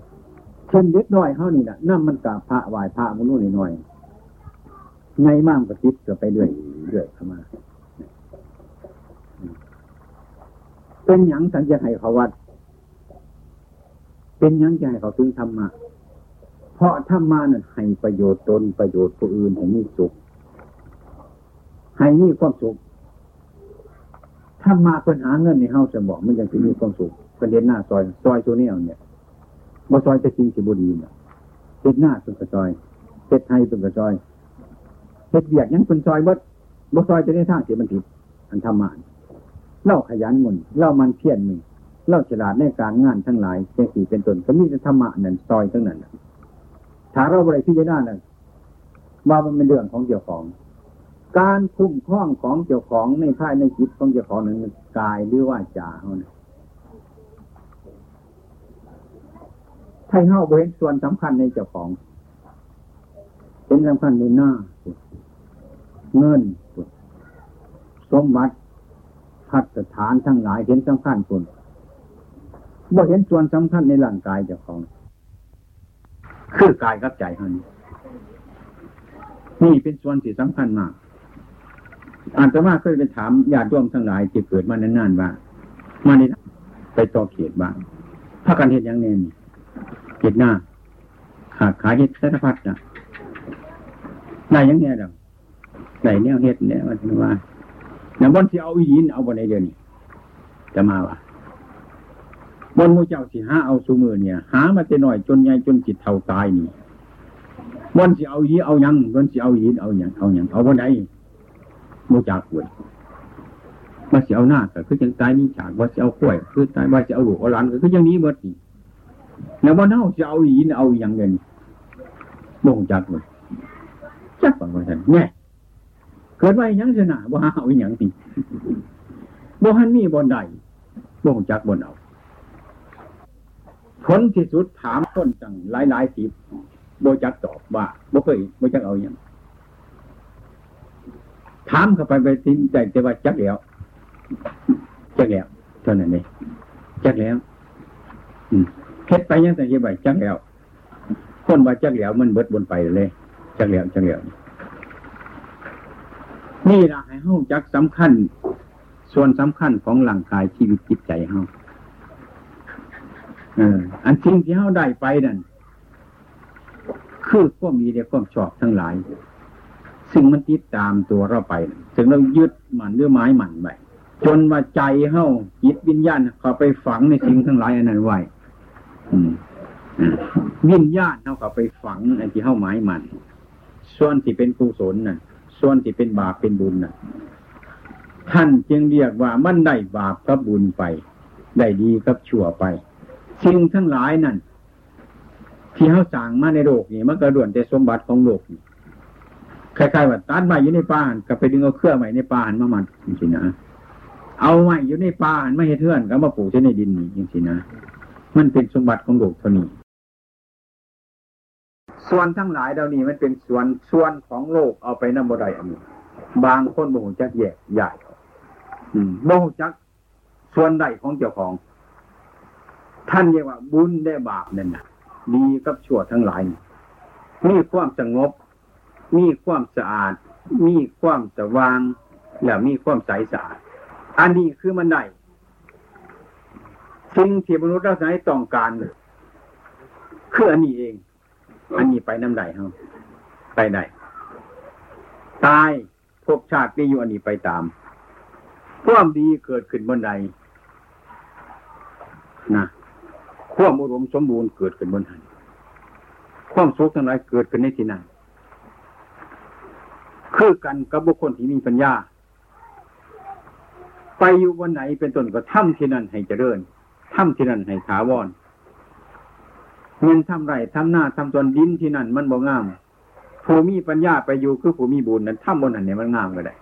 เช่นเล็กน้อยเท่านี้นะนั่นมันกับพระไหวพระมันนู่นหน่อยไงมากกว่าจิตก็ไปเรื่อยเรื่อยเข้ามาเป็นหยังสังจะให้เขาวัด เป็นหยังจะให้เขาถึงธรรมะเพราะธรรมะนั้นให้ประโยชน์ตนประโยชน์ผู้อื่นให้มีสุขให้มีความสุข ธรรมะเป็นหาเงินในเฮาจะบอกมันยังจะมีความสุขประเด็นหน้าซอยซอยตัวนี้เอาเนี่ยบ่ซอยจะจริงสิบุรีเนี่ยเฮ็ดหน้าเป็นกระซอยเฮ็ดไทยเป็นกระซอยเฮ็ดเบียกยังเป็นซอยบ่บ่ซอยจะได้ทางเสียมันผิดอันธรรมะเล่าขยันมุนเล่ามันเพียรมึงเล่าฉลาดในการงานทั้งหลายเจ้าสี่เป็นตนก็มีธรรมะนั่นซอยทั้งนั้นถ้าเราบริพิจารณานั่นว่ามันเป็นเรื่องของเจ้าของ การคุ้มครองของเจ้าของในภายในจิตของเจ้าของหนั้นกายหรือว่าจ่าเขานะถ้าเฮาเห็นส่วนสำคัญในเจ้าของ เป็นสำคัญในหน้า เงินสมบัติพัฒฐานทั้งหลายเห็นสำคัญคนบ่เห็นส่วนสำคัญในร่างกายเจ้าของ คือกายกับใจเท่านี้นี่เป็นส่วนที่สำคัญมาก อาตมาเคยไปถามญาติโยมทั้งหลายที่เกิดมานานๆว่ามานี่ไปต่อเขียดบ้างถ้ากันเห็นอย่างนี้นเห็ดหน้าขาดขายเห็ดสารพัดนะได้ยังไงดอกได้แนวเห็ดเนี่ยว่าว่าอย่างบนที่เอาอีนเอาบนในเดือนนี้จะมาว่ะบนมูเจ้าสิหาเอาสูมือเนี่ย หามาแต่หน่อยจนใหญ่จนจิตเท่าตายนี่บนสิเอายีเอายังบนสิเอายีเอายังเอายังเอาบนไหน มูจากหวยว่าสิเอาหน้าก็คือยังตายนี่ฉากว่าสิเอากล้วยคือตายว่าสิเอาหลูกเอาหลานก็คือยังนี้เบิดนี่แล้วบนเน่าสิเอายีเอาอยังเงินบ่งจากหวยจักว่าว่าท่านแน่เกิดไว้ยังชนะบ่าเอาอย่างนี้บ่หันมีบนใดบ่งจักบนเอาผลที่สุดถามต้นจังหลายหลายสิบโบจักตอบว่าบ่เคยบ่จักเอาอย่าง ถามเข้าไปไปทิ้งใจแต่ว่าจักแล้วจักแล้วเท่านั้นเองจักแล้ว อืมเฮ็ดไปยังแต่ยังไงจักแล้วคนว่าจักแล้วมันเบิดบนไปเลยจักแล้วจักแล้วนี่ละให้เฮาจักสำคัญ ส่วนสำคัญของร่างกายชีวิตจิตใจเฮาเออ อันสิ่งที่เฮาได้ไปนั่นคือก็มีเดียความชอบทั้งหลาย ซึ่งมันติดตามตัวเราไป ถึงเรายึดมันหรือไม้มันไปจนว่าใจเฮ้าจิตวิญญาณเขาไปฝังในสิ่งทั้งหลายอันนั้นไว้วิญญาณเขาเขาไปฝังอันที่เฮ้าหมายมัน ส่วนที่เป็นกุศลน่ะ ส่วนที่เป็นบาปเป็นบุญน่ะ ท่านจึงเรียกว่ามันได้บาปกับบุญไป ได้ดีกับชั่วไป สิ่งทั้งหลายนั่นที่เขาสั่งมาในโลกนี่มันกระด่วนแต่สมบัติของโลกนี่ คล้ายๆว่าตัดไม้อยู่ในป่ากับไปดึงเอาเครื่องใหม่ในป่าหันมามันจริงๆนะเอาไม้อยู่ในป่าหันมาเห็ดเทือนก็มาปลูกใช่ในดินนี่จริงๆนะมันเป็นสมบัติของโลกเท่านี้ส่วนทั้งหลายเหล่านี้มันเป็นส่วนส่วนของโลกเอาไปนำบดได้อันนี้บางคนบ่หูจักแยกใหญ่บ่หูจักส่วนใดของเจ้าของ ท่านเรียกว่าบุญได้บาปนั่นนะดีกับชั่วทั้งหลายมีความสงบ มีความสะอาด มีความสว่าง และมีความใสสะอาด อันนี้คือมันได้สิ่งที่มนุษย์เราใช้ต้องการคืออันนี้เอง อันนี้ไปน้ำใดเฮาไปไหนตายภพชาตินี้อยู่อันนี้ไปตามความดีเกิดขึ้นบนใดนะความอุดมสมบูรณ์เกิดขึ้นบนหันความสุขทั้งหลายเกิดขึ้นในที่นั้น คือกันกับบุคคลที่มีปัญญา ไปอยู่วันไหนเป็นต้นก็ถ้ำที่นั่นให้เจริญถ้ำที่นั่นให้ถาวรเงินทำไรทำหน้าทำตนดินที่นั่นมันบ่งามผู้มีปัญญาไปอยู่คือผู้มีบุญนั้นถ้ำบนหันเนี่ยมันงามก็ได้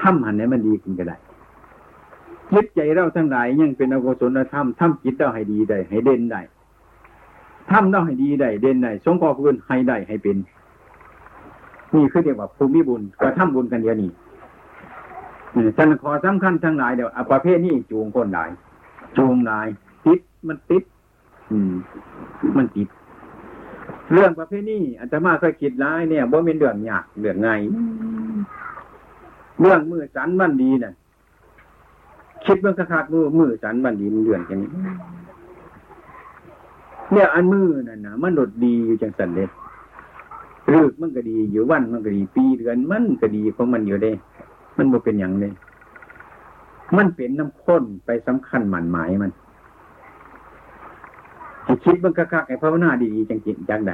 ถ้ำหันเนี่ยมันดีขึ้นก็ได้ยึดใจเราทั้งหลายยังเป็นอกุศลธรรมทำจิตเราให้ดีได้ ให้เด่นได้ทำเราให้ดีได้เด่นได้สงฆ์ผู้อื่นให้ได้ให้เป็น นี่คือเรียกว่าภูมิบุญก็ทำบุญกันเดียวนี้ฉันขอสำคัญทั้งหลายเดี๋ยวประเภทนี้จูงคนหลาย จูงหลาย ติดมันติด อืม มันติด เรื่องประเภทนี้อาตมาเคยคิดร้ายเนี่ยว่าเป็นเรื่องยากเรื่องไงเรื่องมือสันบันดีเนี่ยคิดเบื้องคักมือมือสันบันดีมันเดือนแค่นี้เนี่ยอันมือนั่นนะมันหลดดีอยู่จังสันเลย รึกมันก็ดีอยู่วันมันก็ดี ปีเดือนมันก็ดีของมันอยู่เด้มันบ่เป็นอย่างเลยมันเป็นน้ำข้นไปสำคัญหมันหมายมันคิดเบื้องคักไอ้ภาวนาดีๆจังจิตจังใด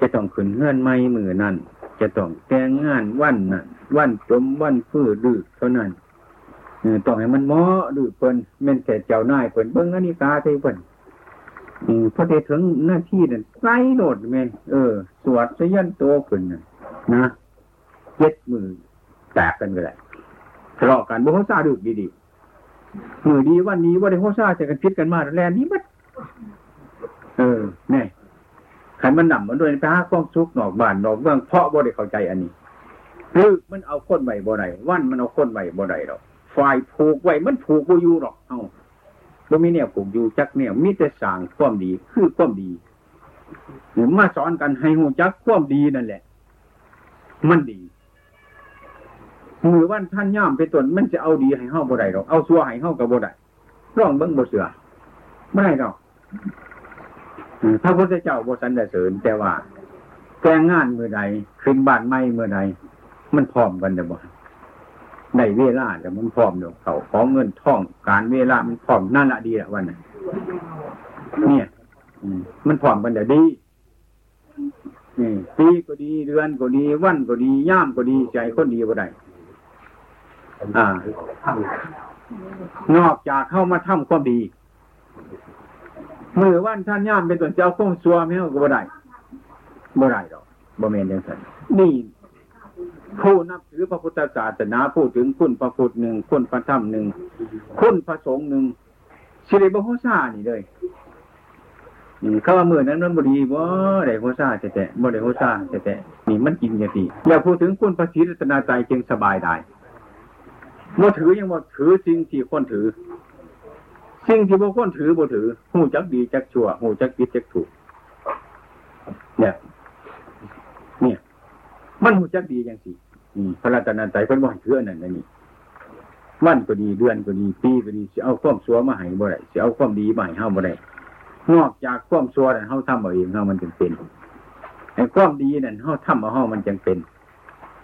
จะต้องขึ้นเงื่อนไม่มือนั่นจะต้องแต่งงานวันนั่นวันจมวันฟื้นดึกเท่านั้นต้องให้มันหมาะดึกเพิ่นแม่นแต่เจ้านายเพิ่นเบิ้งอันนี้กาเท่เพิ่น พอได้ถึงหน้าที่นั่นไกลโดดแม่นเออ สวดสยันโตขึ้นนะเจ็ดมือแตกกันก็ได้ทะเลาะกันบ่เขาซาดึกดีๆมือดีวันนี้ว่าได้เขาซาจะกันพิดกันมาแลนนี้มัดเออแน่ขันมันหนำมันด้วยไปหาความสุขนอกบ้านนอกเมืองเพราะบ่ได้เข้าใจอันนี้คือมันเอาคนใหม่บ่ได้วันมันเอาคนใหม่บ่ได้หรอกฝ่ายผูกไว้มันผูกบ่อยู่หรอก เอา บ่มีเนี่ยผูกอยู่จักเนี่ยมีแต่สางความดี คือความดีหรือมาสอนกันให้หูจักความดีนั่นแหละ มันดีมือวันท่านย่ามไปตนมันจะเอาดีให้เฮาบ่ได้หรอกเอาซัวให้เฮากับบ่ได้ร้องเบิ้งบ่เสือไม่ได้หรอกพระพุทธเจ้าบสันเสริญแต่ว่า แกงงานเมื่อใดขึ้นบ้านไม่เมื่อใดมันพร้อมกันแต่บ่ ในเวลาแต่มันพร้อมเดี๋ยวเขาของเงินท่องการเวลามันพร้อมนั่นละดีละวันนั้นเนี่ยมันพร้อมกันเดี๋ยวดีนี่ปีก็ดีเดือนก็ดี วันก็ดีย่ามก็ดีใจคนดีก็ได้อ่านอกจากเข้ามาทำความดีมือวันท่านย่ามเป็นตัวเจ้าคงซัวไม่เอาก็บ่ได้บ่ได้หรอกบ่เมนยังสันนี่ ผู้นับถือพระพุทธศาสนาพูดถึงคุณพระพุทธหนึ่งคุณพระธรรมหนึ่งคุณพระสงฆ์หนึ่งสิริบโฮซานี่เลยเขาว่าเมื่อนั้นมันบดีว่ได้โฮซาแต่แต่บ่ได้โฮซาแต่แต่นี่มันกินอย่างดีอย่าพูดถึงคุณพระศรีรัตนาใจจึงสบายได้บ่ถือยังบ่ถือสิ่งที่คนถือ สิ่งที่บุคคลถือบ่ถือหูจักดีจักชั่วหูจักผิดจักถูก เนี่ย มันหูจักดีอย่างสิพระราชนันใจเพิ่นบ่ให้ถืออันนั้นนี่วันก็ดีเดือนก็ดีปีก็ดีสิเอาความชั่วมาให้บ่ได้สิเอาความดีมาให้เฮาบ่ได้นอกจากความชั่วนั้นเฮาทำเอาเองเฮามันจึงเป็นไอ้ความดีนั่นเฮาทำเอาเฮามันจึงเป็น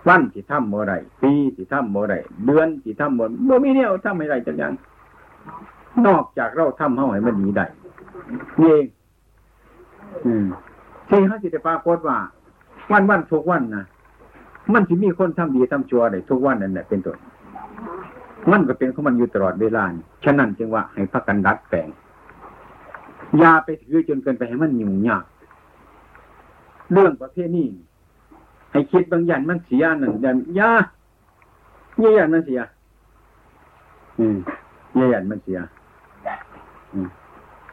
วันที่ทำโมไรปีที่ทำโมไรเดือนที่ทำโมโมมีเนี่ยทำไม่ได้จังยังนอกจากเราทำเท่าไหร่มันดีได้นี่เองอืมที่เขาสิจะปรากฏว่า วันวันทุกวันนะ มันจะมีคนทำดีทำชั่วไดทุกวันนั่นแหละเป็นต้นมันก็เป็นของมันอยู่ตลอดเวลาฉะนั้นจึงว่าให้พักกันดัดแปลงยาไปถือจนเกินไปให้มันยุ่งยากเรื่องประเภทนี้ให้คิดบางอย่างมันเสียหนึ่งยันยาเยี่ยนมันเสีย อืมเยี่ยนมันเสียอืม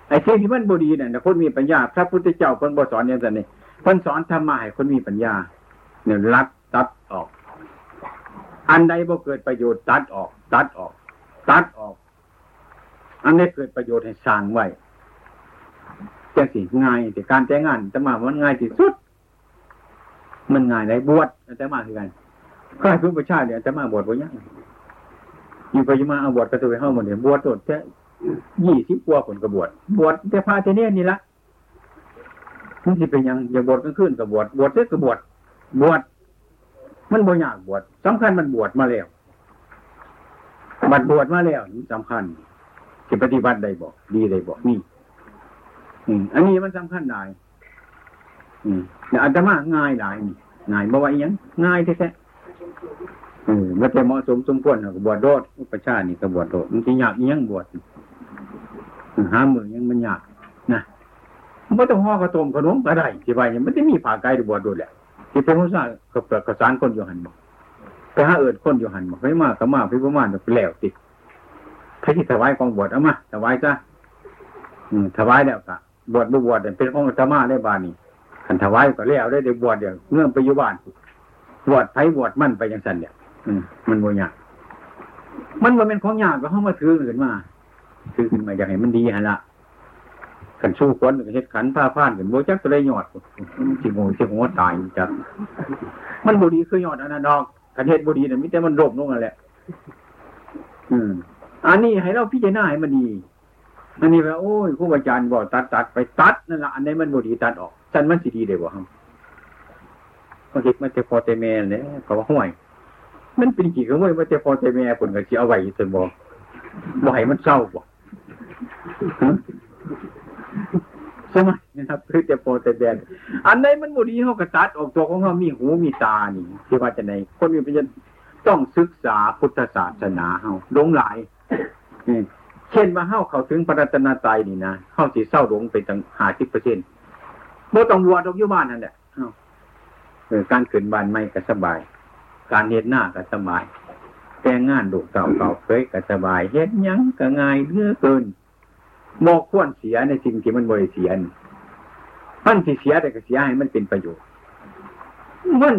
ไอ้สิ่งที่มันบดีเนี่ยคนมีปัญญา พระพุทธเจ้าคนบสอนอย่างนี้คนสอนธรรมะให้คนมีปัญญาเนี่ยรัด ตัดออก อันใดบ่เกิดประโยชน์ตัดออก ตัดออก ตัดออก อันนี้เกิดประโยชน์ให้สร้างไว้จังสิง่ายแต่การแต่งงานจะมามันง่ายที่สุด มันง่ายได้บวชแต่มาคือกันข้าพุทธชาติเนี่ยจะมาบวชบ่ยังอยู่ไปยมาเอาบวชก็ตัวไปเข้าหมดเนี่ยบวชโดดแค่ยี่สิบกว่าผลกระบวชบวชแต่พาเทเนียนี่ละมันสิเป็นยังอย่าบวชก็ขึ้นกับบวชบวชเส็กบวชบวช มันบ่ยากบวชสำคัญมันบวชมาแล้วบัดบวชมาแล้วสำคัญจะปฏิบัติได้บอกดีได้บอกนี่อันนี้มันสำคัญได้อืมแต่อาตมาง่ายได้นี่ง่ายบ่ว่ายังง่ายแท้ๆเออมันจะเหมาะสมสมควรกับบวชโดดอุปชานี่กับบวชโดดมันจะยากยังบวชหามือยังมันยากนะไม่ต้องห่อกระตมขนมก็ได้ที่ว่ายังไม่ได้มีผ่าไก่บวชโดดแหละ ที่เป็นผู้สร้างกับกระสานคนอยู่หันบอกไปหาเอิดคนอยู่หันบอกไปมากก็มาไปประมาณไปแล้วติดพระที่ถวายกองบวชเอามาถวายซะอืมถวายแล้วกะบวชบวชเป็นของธรรมะได้บานี่ขันถวายก็แล้วได้เดี๋ยวบวชเดี๋ยวเงื่อนไปอยู่บ้านบวชไผ่บวชมั่นไปยังสันเนี่ยมันโมยากมันว่าเป็นของยากก็เข้ามาถือขึ้นมาถือขึ้นมาอยากให้มันดีฮะละ ขันสู้คนเฮ็ดขันผ้าผ่านกันโบจักตัวเลยหยอดจิงโง่จิงโง่ตายจักมันบุดีคือหยอดอันนั้นดอกขันเฮ็ดบุดีเนี่ยมิแต่มันโรบลงนั่นแหละอืมอันนี้ให้เราพิจารณาให้มันดีอันนี้ว่าโอ้ยครูอาจารย์บอกตัดตัดไปตัดนั่นแหละอันนี้มันบุดีตัดออกฉันมันสิดีได้บ่ฮะมันคิดมันจะพอเตแม่เนี่ยเขาว่าห่วย มันเป็นกี่ขโมยมันจะพอเตแม่ผลก็สิเอาไว้จนบ่บ่ให้มันเศร้าบ่ สมัยนะครับคือจะโปรเตแดนอันไหนมันบุดีเขากระตัดออกตัวของเขามีหูมีตานี่ที่ว่าจะในคนมีปัญญาต้องศึกษาพุทธศาสนาเขาหลงหลายเช่นว่าเข้าเขาถึงปรัตนาใจนี่นะเข้าสีเศร้าหลงไปตั้งหาสิบเปอร์เซ็นต์โมต้องวัวตกยุบ้านนั่นแหละการขืนบ้านไม่ก็สบาย การเฮ็ดหน้าก็สบาย แต่งงานดูเก่าเก่าเคยก็สบายเฮ็ดยังก็ง่ายเลือเกิน โมควรเสียในสิ่งที่มันบริเสียนมันสิเสียแต่ก็เสียให้มันเป็นประโยชน์ มัน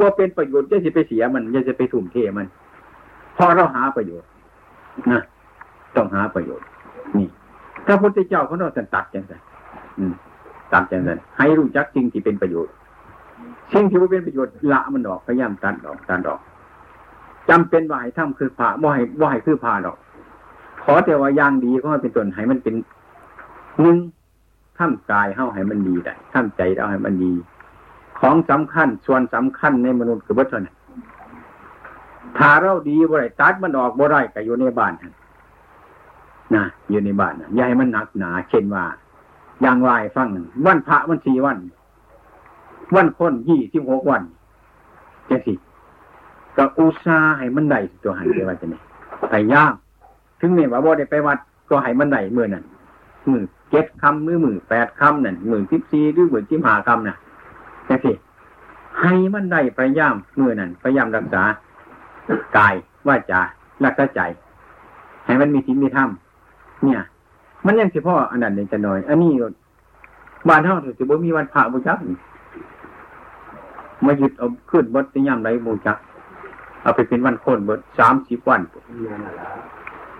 ว่าเป็นประโยชน์จะจะไปเสียมันจะไปทุ่มเทมัน พอเราหาประโยชน์นะต้องหาประโยชน์ นี่พระพุทธเจ้าเขาต้องตัดอย่างไรตัดอย่างไรให้รู้จักสิ่งที่เป็นประโยชน์สิ่งที่ว่าเป็นประโยชน์ละมันออกพยายามตัดออกตัดออกจำเป็นว่าให้ทำคือผ่าว่าให้ว่าให้คือผ่าดอก ขอแต่ว่าย่างดีก็เป็นต้นให้มันเป็นหนึ่งท่ามกายเข้าให้มันดีได้ท่ามใจเราให้มันดี ของสำคัญส่วนสำคัญในมนุษย์คือวัตถุนี่ถ้าเราดีบ่ได้ตัดมันออกบ่ได้ก็อยู่ในบ้านนะอยู่ในบ้านนะอย่าให้มันหนักหนา เช่นว่าอย่างไรฟังวันพระวันสี่วัน วันคนยี่สิบหกวันจะสิก็อุตสาให้มันได้ตัวหันเรียว่าจะนี่พยายาม ถึงแม้ว่าบ่ได้ไปวัดก็ให้มันได้เมื่อนั้นมือเจ็ดคำหรือมือแปดคำนั่นมือสิบสี่หรือมือสิบห้าคำน่ะนี่สิให้มันได้พยายามมือนั้นพยายามรักษากายว่าจารักษาใจ ให้มันมีศีลมีธรรมเนี่ย มันยังเฉพาะอันนั้นเองจะน้อย อันนี้บ้านเท่าถือว่ามีวันพระบูชักมาหยุดเอาขึ้นบดย่ำไรบูชักเอาไปเป็นวันโคนบดสามสิบวัน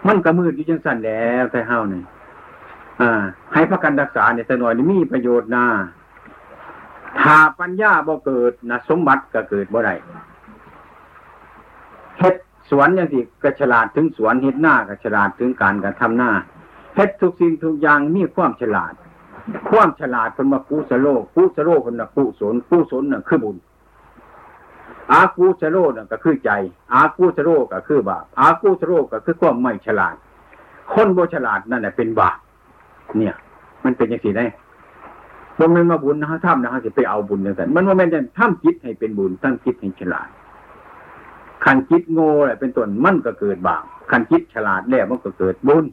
มันก็มืดอยู่จังสั่นแล้วแต่เฮาเนี่ยอ่า ให้พระกันรักษาเนี่ยแต่หน่อยนี่มีประโยชน์นะถ้าปัญญาบ่เกิดนะสมบัติก็เกิดบ่ได้เฮ็ดสวนอย่างที่กระฉลาดถึงสวนเฮ็ดหน้ากระฉลาดถึงการกระทำหน้าเฮ็ดทุกสิ่งทุกอย่างมีความฉลาด ความฉลาดเป็นมากุสโลกุสโลเป็นมากุศลกุศลน่ะคือบุญ อากูสโรนั่นก็คือใจ อากูสโรก็คือบาปอากูสโรก็คือความไม่ฉลาด คนโบฉลาดนั่นแหละเป็นบาปเนี่ย มันเป็นอย่างสี่ได้บ่แม่นมาบุญนะฮะทำนะฮะจะไปเอาบุญอย่างนั้นมันว่าแม่นทำจิตให้เป็นบุญตั้งจิตให้ฉลาดขันจิตโง่อะไรเป็นต้นมันก็เกิดบาปขันจิตฉลาดแล้วมันก็เกิดบุญ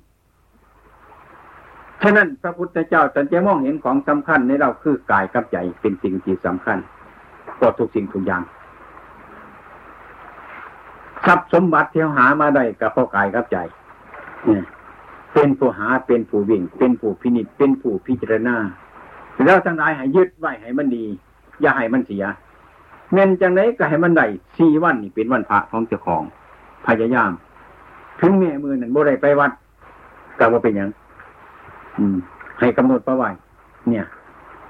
ฉะนั้นพระพุทธเจ้าตรัจะมองเห็นของสำคัญในเราคือกายกับใจเป็นสิ่งที่สำคัญกว่าทุกสิ่งทุกอย่าง ทรัพย์สมบัติที่หามาได้กับพ่อกายกับใจเป็นผู้หาเป็นผู้วิ่ง เป็นผู้พินิจเป็นผู้พิจารณาแล้วทั้งหลายให้ยึดไว้ให้มันดี อย่าให้มันเสียเงินจังไรก็ให้มันได้สี่วันนี่เป็นวันพระของเจ้าของพยายาม ถึงแม่มือนั่นบ่ได้ไปวัดก็บ่เป็นอย่างอืม ให้กำหนดประไว้เนี่ย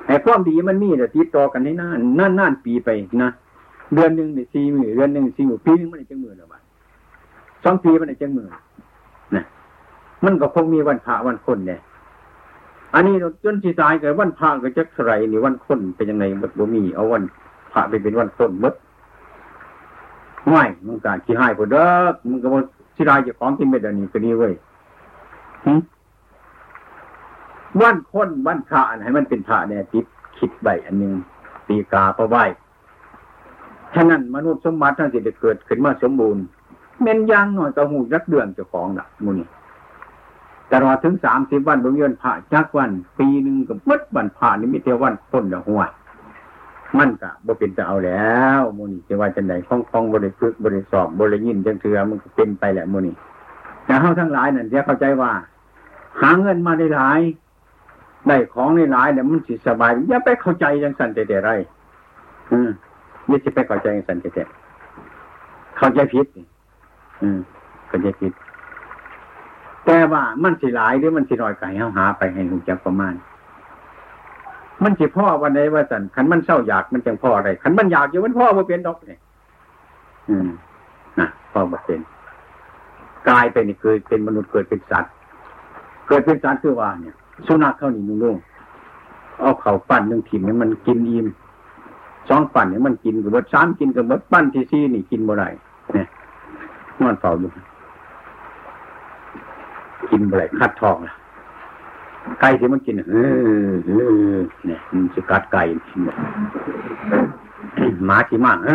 แต่ความดีมันมีแต่ติดต่อกันให้นานนานนานปีไปนะ เดือนหนึ่งเนี่ยสี่มือเดือนหนึ่งสี่หมือปีหนึ่งมันได้จังมือหรือเปล่สองปีมันได้จังมือนนะมันก็คงมีวันพระวันคนเนี่ยอันนี้จนที่ตายเกิดวันพระก็จะใครหรือวันคนเป็นยังไงบ่มีเอาวันพระไปเป็นวันต้นมดไม่มึงการขี้ให้พอเด้อมึงก็บ่ที่รายจะของกินเม็ดอันนี้ก็นี่เว้ยวันคนวันพระให้มันเป็นพระเนี่ยติดคิดใบอันหนึ่งตีกาประไว้ ฉะนั้นมนุษย์สมบัติทั้งสิจะเกิดขึ้นมาสมบูรณ์เม่นยางหน่อยกระหูยักเดือนเจ้าของละมูนี่ตลอดถึงสามสิบวันดวงเดือนผ่าจักวัน ปีหนึ่งกับมดวันผ่านี่มิเทวันพ้นละหัวมันกะบ่เป็นจะเอาแล้วมูนี่จะว่าจะไหนคล่องคล่องบริฝึกบริสอบบริยินจังเถือมันก็เป็นไปแหละมูนี่แต่เฮาทั้งหลายนั่นจะเข้าใจว่า หาเงินมาได้หลายได้ของได้หลายเนี่ยมันสิสบายอย่าไปเข้าใจจังสันแต่แต่ไรอืม อย่จะไปเข้าใจสันแต่แต่เข้าใจผิดอืมเข้าใจผิด แต่ว่ามันสิหลายหรือมันสิน้อยไก่เฮาหาไปให้หูจักประมาณ มันสิพ่อวันไหนว่าสันขันมันเศร้าอยากมันจังพ่ออะไรขันมันอยากอยู่มันพ่อมาเป็นดอกเนี่ยอืมนะพ่อมาเป็นกลายเป็นนี่เคยเป็นมนุษย์เกิดเป็นสัตว์เกิดเป็นสัตว์คือว่าเนี่ย สุนัขเข้านี่นุ่งเอาเข่าปั้นหนึ่งถิ่มเนี่ยมันกินอิ่ม สองปั้นเนี่ยมันกินกับเบิดสามกินกับเบิดปั้นที่ซี่นี่กินบ่ได้เนี่ยนอนเฝ้าอยู่กินอะไรคัดทองล่ะไก่ที่มันกินเออเออเนี่ยมันจะกัดไก่หมาที่มากเอ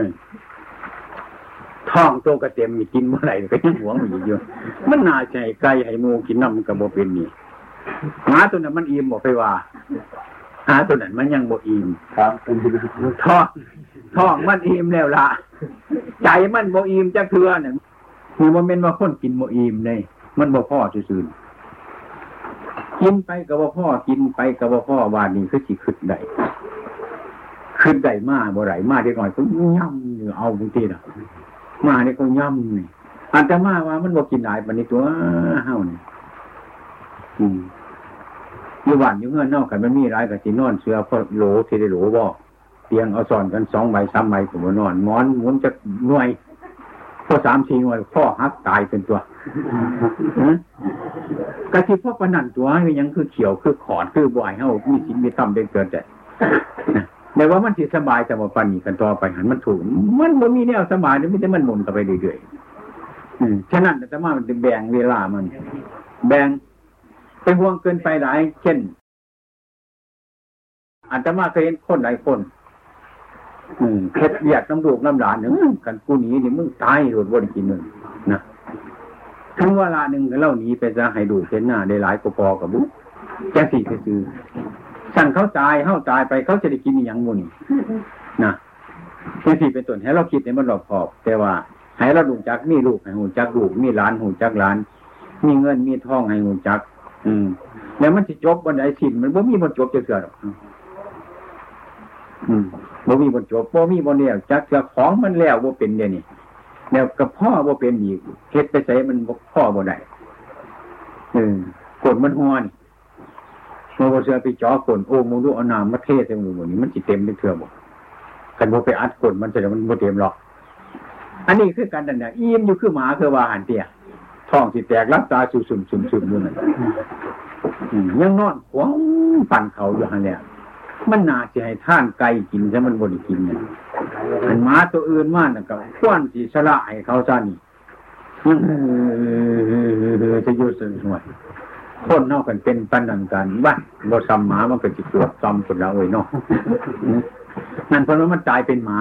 อท้องโตกระเต็มมีกินเมื่อไหร่ก็ยังหวงอยู่เยอะมันน่าใจไก่ให้มูกินน้ำกับโบเป็นนี่หมาตัวนั้นมันอิ่มบอกไปว่า หาตัวนั้นมันยังโบอิ่มครับท้องท้องมันอิ่มแล้วละใจมันโบอิ่มจะเถื่อเนี่ยมีโมเมนต์ว่าคนกินโบอิ่มเลยมันบ่พ่อซื่อกินไปกับบ่พ่อกินไปกับบ่พ่อวานนี้คือสิขึ้นได้ขึ้นได้มาบ่ไหลมาได้หน่อยก็ย่ำอยู่เอาบางทีน่ะมาเนี่ยก็ย่ำนี่อันแต่มาว่ามันบ่กินหลายปานนี้ตัวเฮานี่อืม อยู่บ้านอยู่เงินนอกกันมันมีหลายก็สินอนเสือพอโหลที่ได้โหลบ่เตียงเอาซ่อนกันสองใบสามใบผมนอนหมอนหมุนจะหน่วยพอสามสี่หน่วยพ่อหักตายเป็นตัวกะทิพ่อปนันตัวยังคือเขียวคือขอดคือบ่อยเฮามีสินมีต่ำเป็นเกินแต่แต่ว่ามันสิสบายแต่ว่าปันนี้กันต่อไปหันมันถูกมันมันมีแนวสบายไม่ได้มันหมุนกันไปเรื่อยๆฉะนั้นแต่ว่ามันแบ่งเวลามัน แบ่ง เป็นห่วงเกินไปหลาย เช่นอัตมาเคยเห็นคนหลายคน อืมเคล็ดเบียดน้ำดูกน้ำหลานหนึ่งกันกูหนีนี่มึงตายโดดวนกินหนึ่งนะถึงเวลาหนึ่งเล่าหนีไปจะให้ดูเห็นหน้าได้หลายกปอกับบุ๊แกสี่คือสั่งเขาตายเข้าตายไปเขาจะได้กินอย่างมุนนะแกสี่เป็นต้นให้เราคิดในมันหลอกขอบ แต่ว่าให้เราดูจักมีลูกให้หูจักลูกมีหลานหูจักหลาน มีเงินมีทองให้หูจัก อืมแล้วมันจะจบบันไดสินมันบ่มีบนจบจะเกิดหรอกอืมบ่มีบนจบบ่มีบนเลี้ยวจักเกือของมันแล้วบ่เป็นเดี๋ยวนี้แล้วกับพ่อบ่เป็นอีกเฮ็ดไปใส่มันบ่พ่อบ่ได้เออกดมันห้อนมันบ่เสือไปจ่อกดโอ้มึงดูเอาน้ำมาเทใส่มือหมดนี้มันสิเต็มเป็นเทื่อบ่กันบ่ไปอัดกดมันจะมันบ่เต็มหรอก อันนี้คือการดันเนี่ยอิ่มอยู่คือหมาคือว่าหันเตี้ย ท้องสิแตกรับตาสุ่มๆสุ่มๆอยู่นั่นยังนอนขวางปั่นเขาอยู่หั่นแหละมันน่าจะให้ท่านไก่กินใช่มันบริกินเนี่ยอันมาตัวอื่นมาน่ะก็ควนสีสละให้เขาซะนี่จะยู่สวยคนนอกกันเป็นปันนันกันว่าบ่ซ้ำหมามันก็จิตวซ้ำคนละเอ้ยเนาะนั่นเพราะว่ามันตายเป็นหมา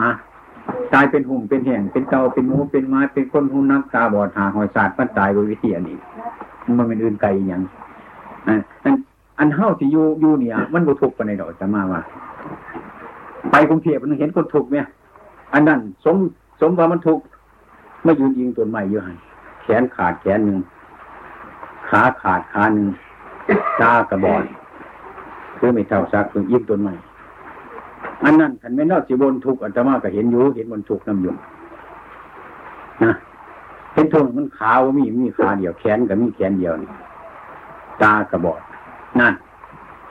ตายเป็นหุ่มเป็นแห่งเป็นเตาเป็นหมูเป็นไม้เป็นคนหูนักตาบอดหาหอยสาดมันตายโดยวิธีอันนี้มันเป็นอื่นไกลอย่างอันอันเฮ้าที่อยู่อยู่เนี่ย มันบุทุกข์ปในดอกจะมาว่า ไปกรุงเทพมันเห็นคนทุกข์เนี่ย อันนั้น สมสมว่ามันทุกไม่ยืนยิงตัวใหม่อยู่หันแขนขาดแขนหนึ่งขาขาดขาหนึ่งตากระบอดคือไม่เท่าซักคือยิงตัวใหม่ อันนั้นขันไม่นอกสิบนทุกอัตมาก็เห็นอยู่เห็นบนทุกน้ำยุ่นะเห็นทุกมันขาวมีมีขาเดียวแขนกับมีแขนเดียวนี่ตากระบอดนั่น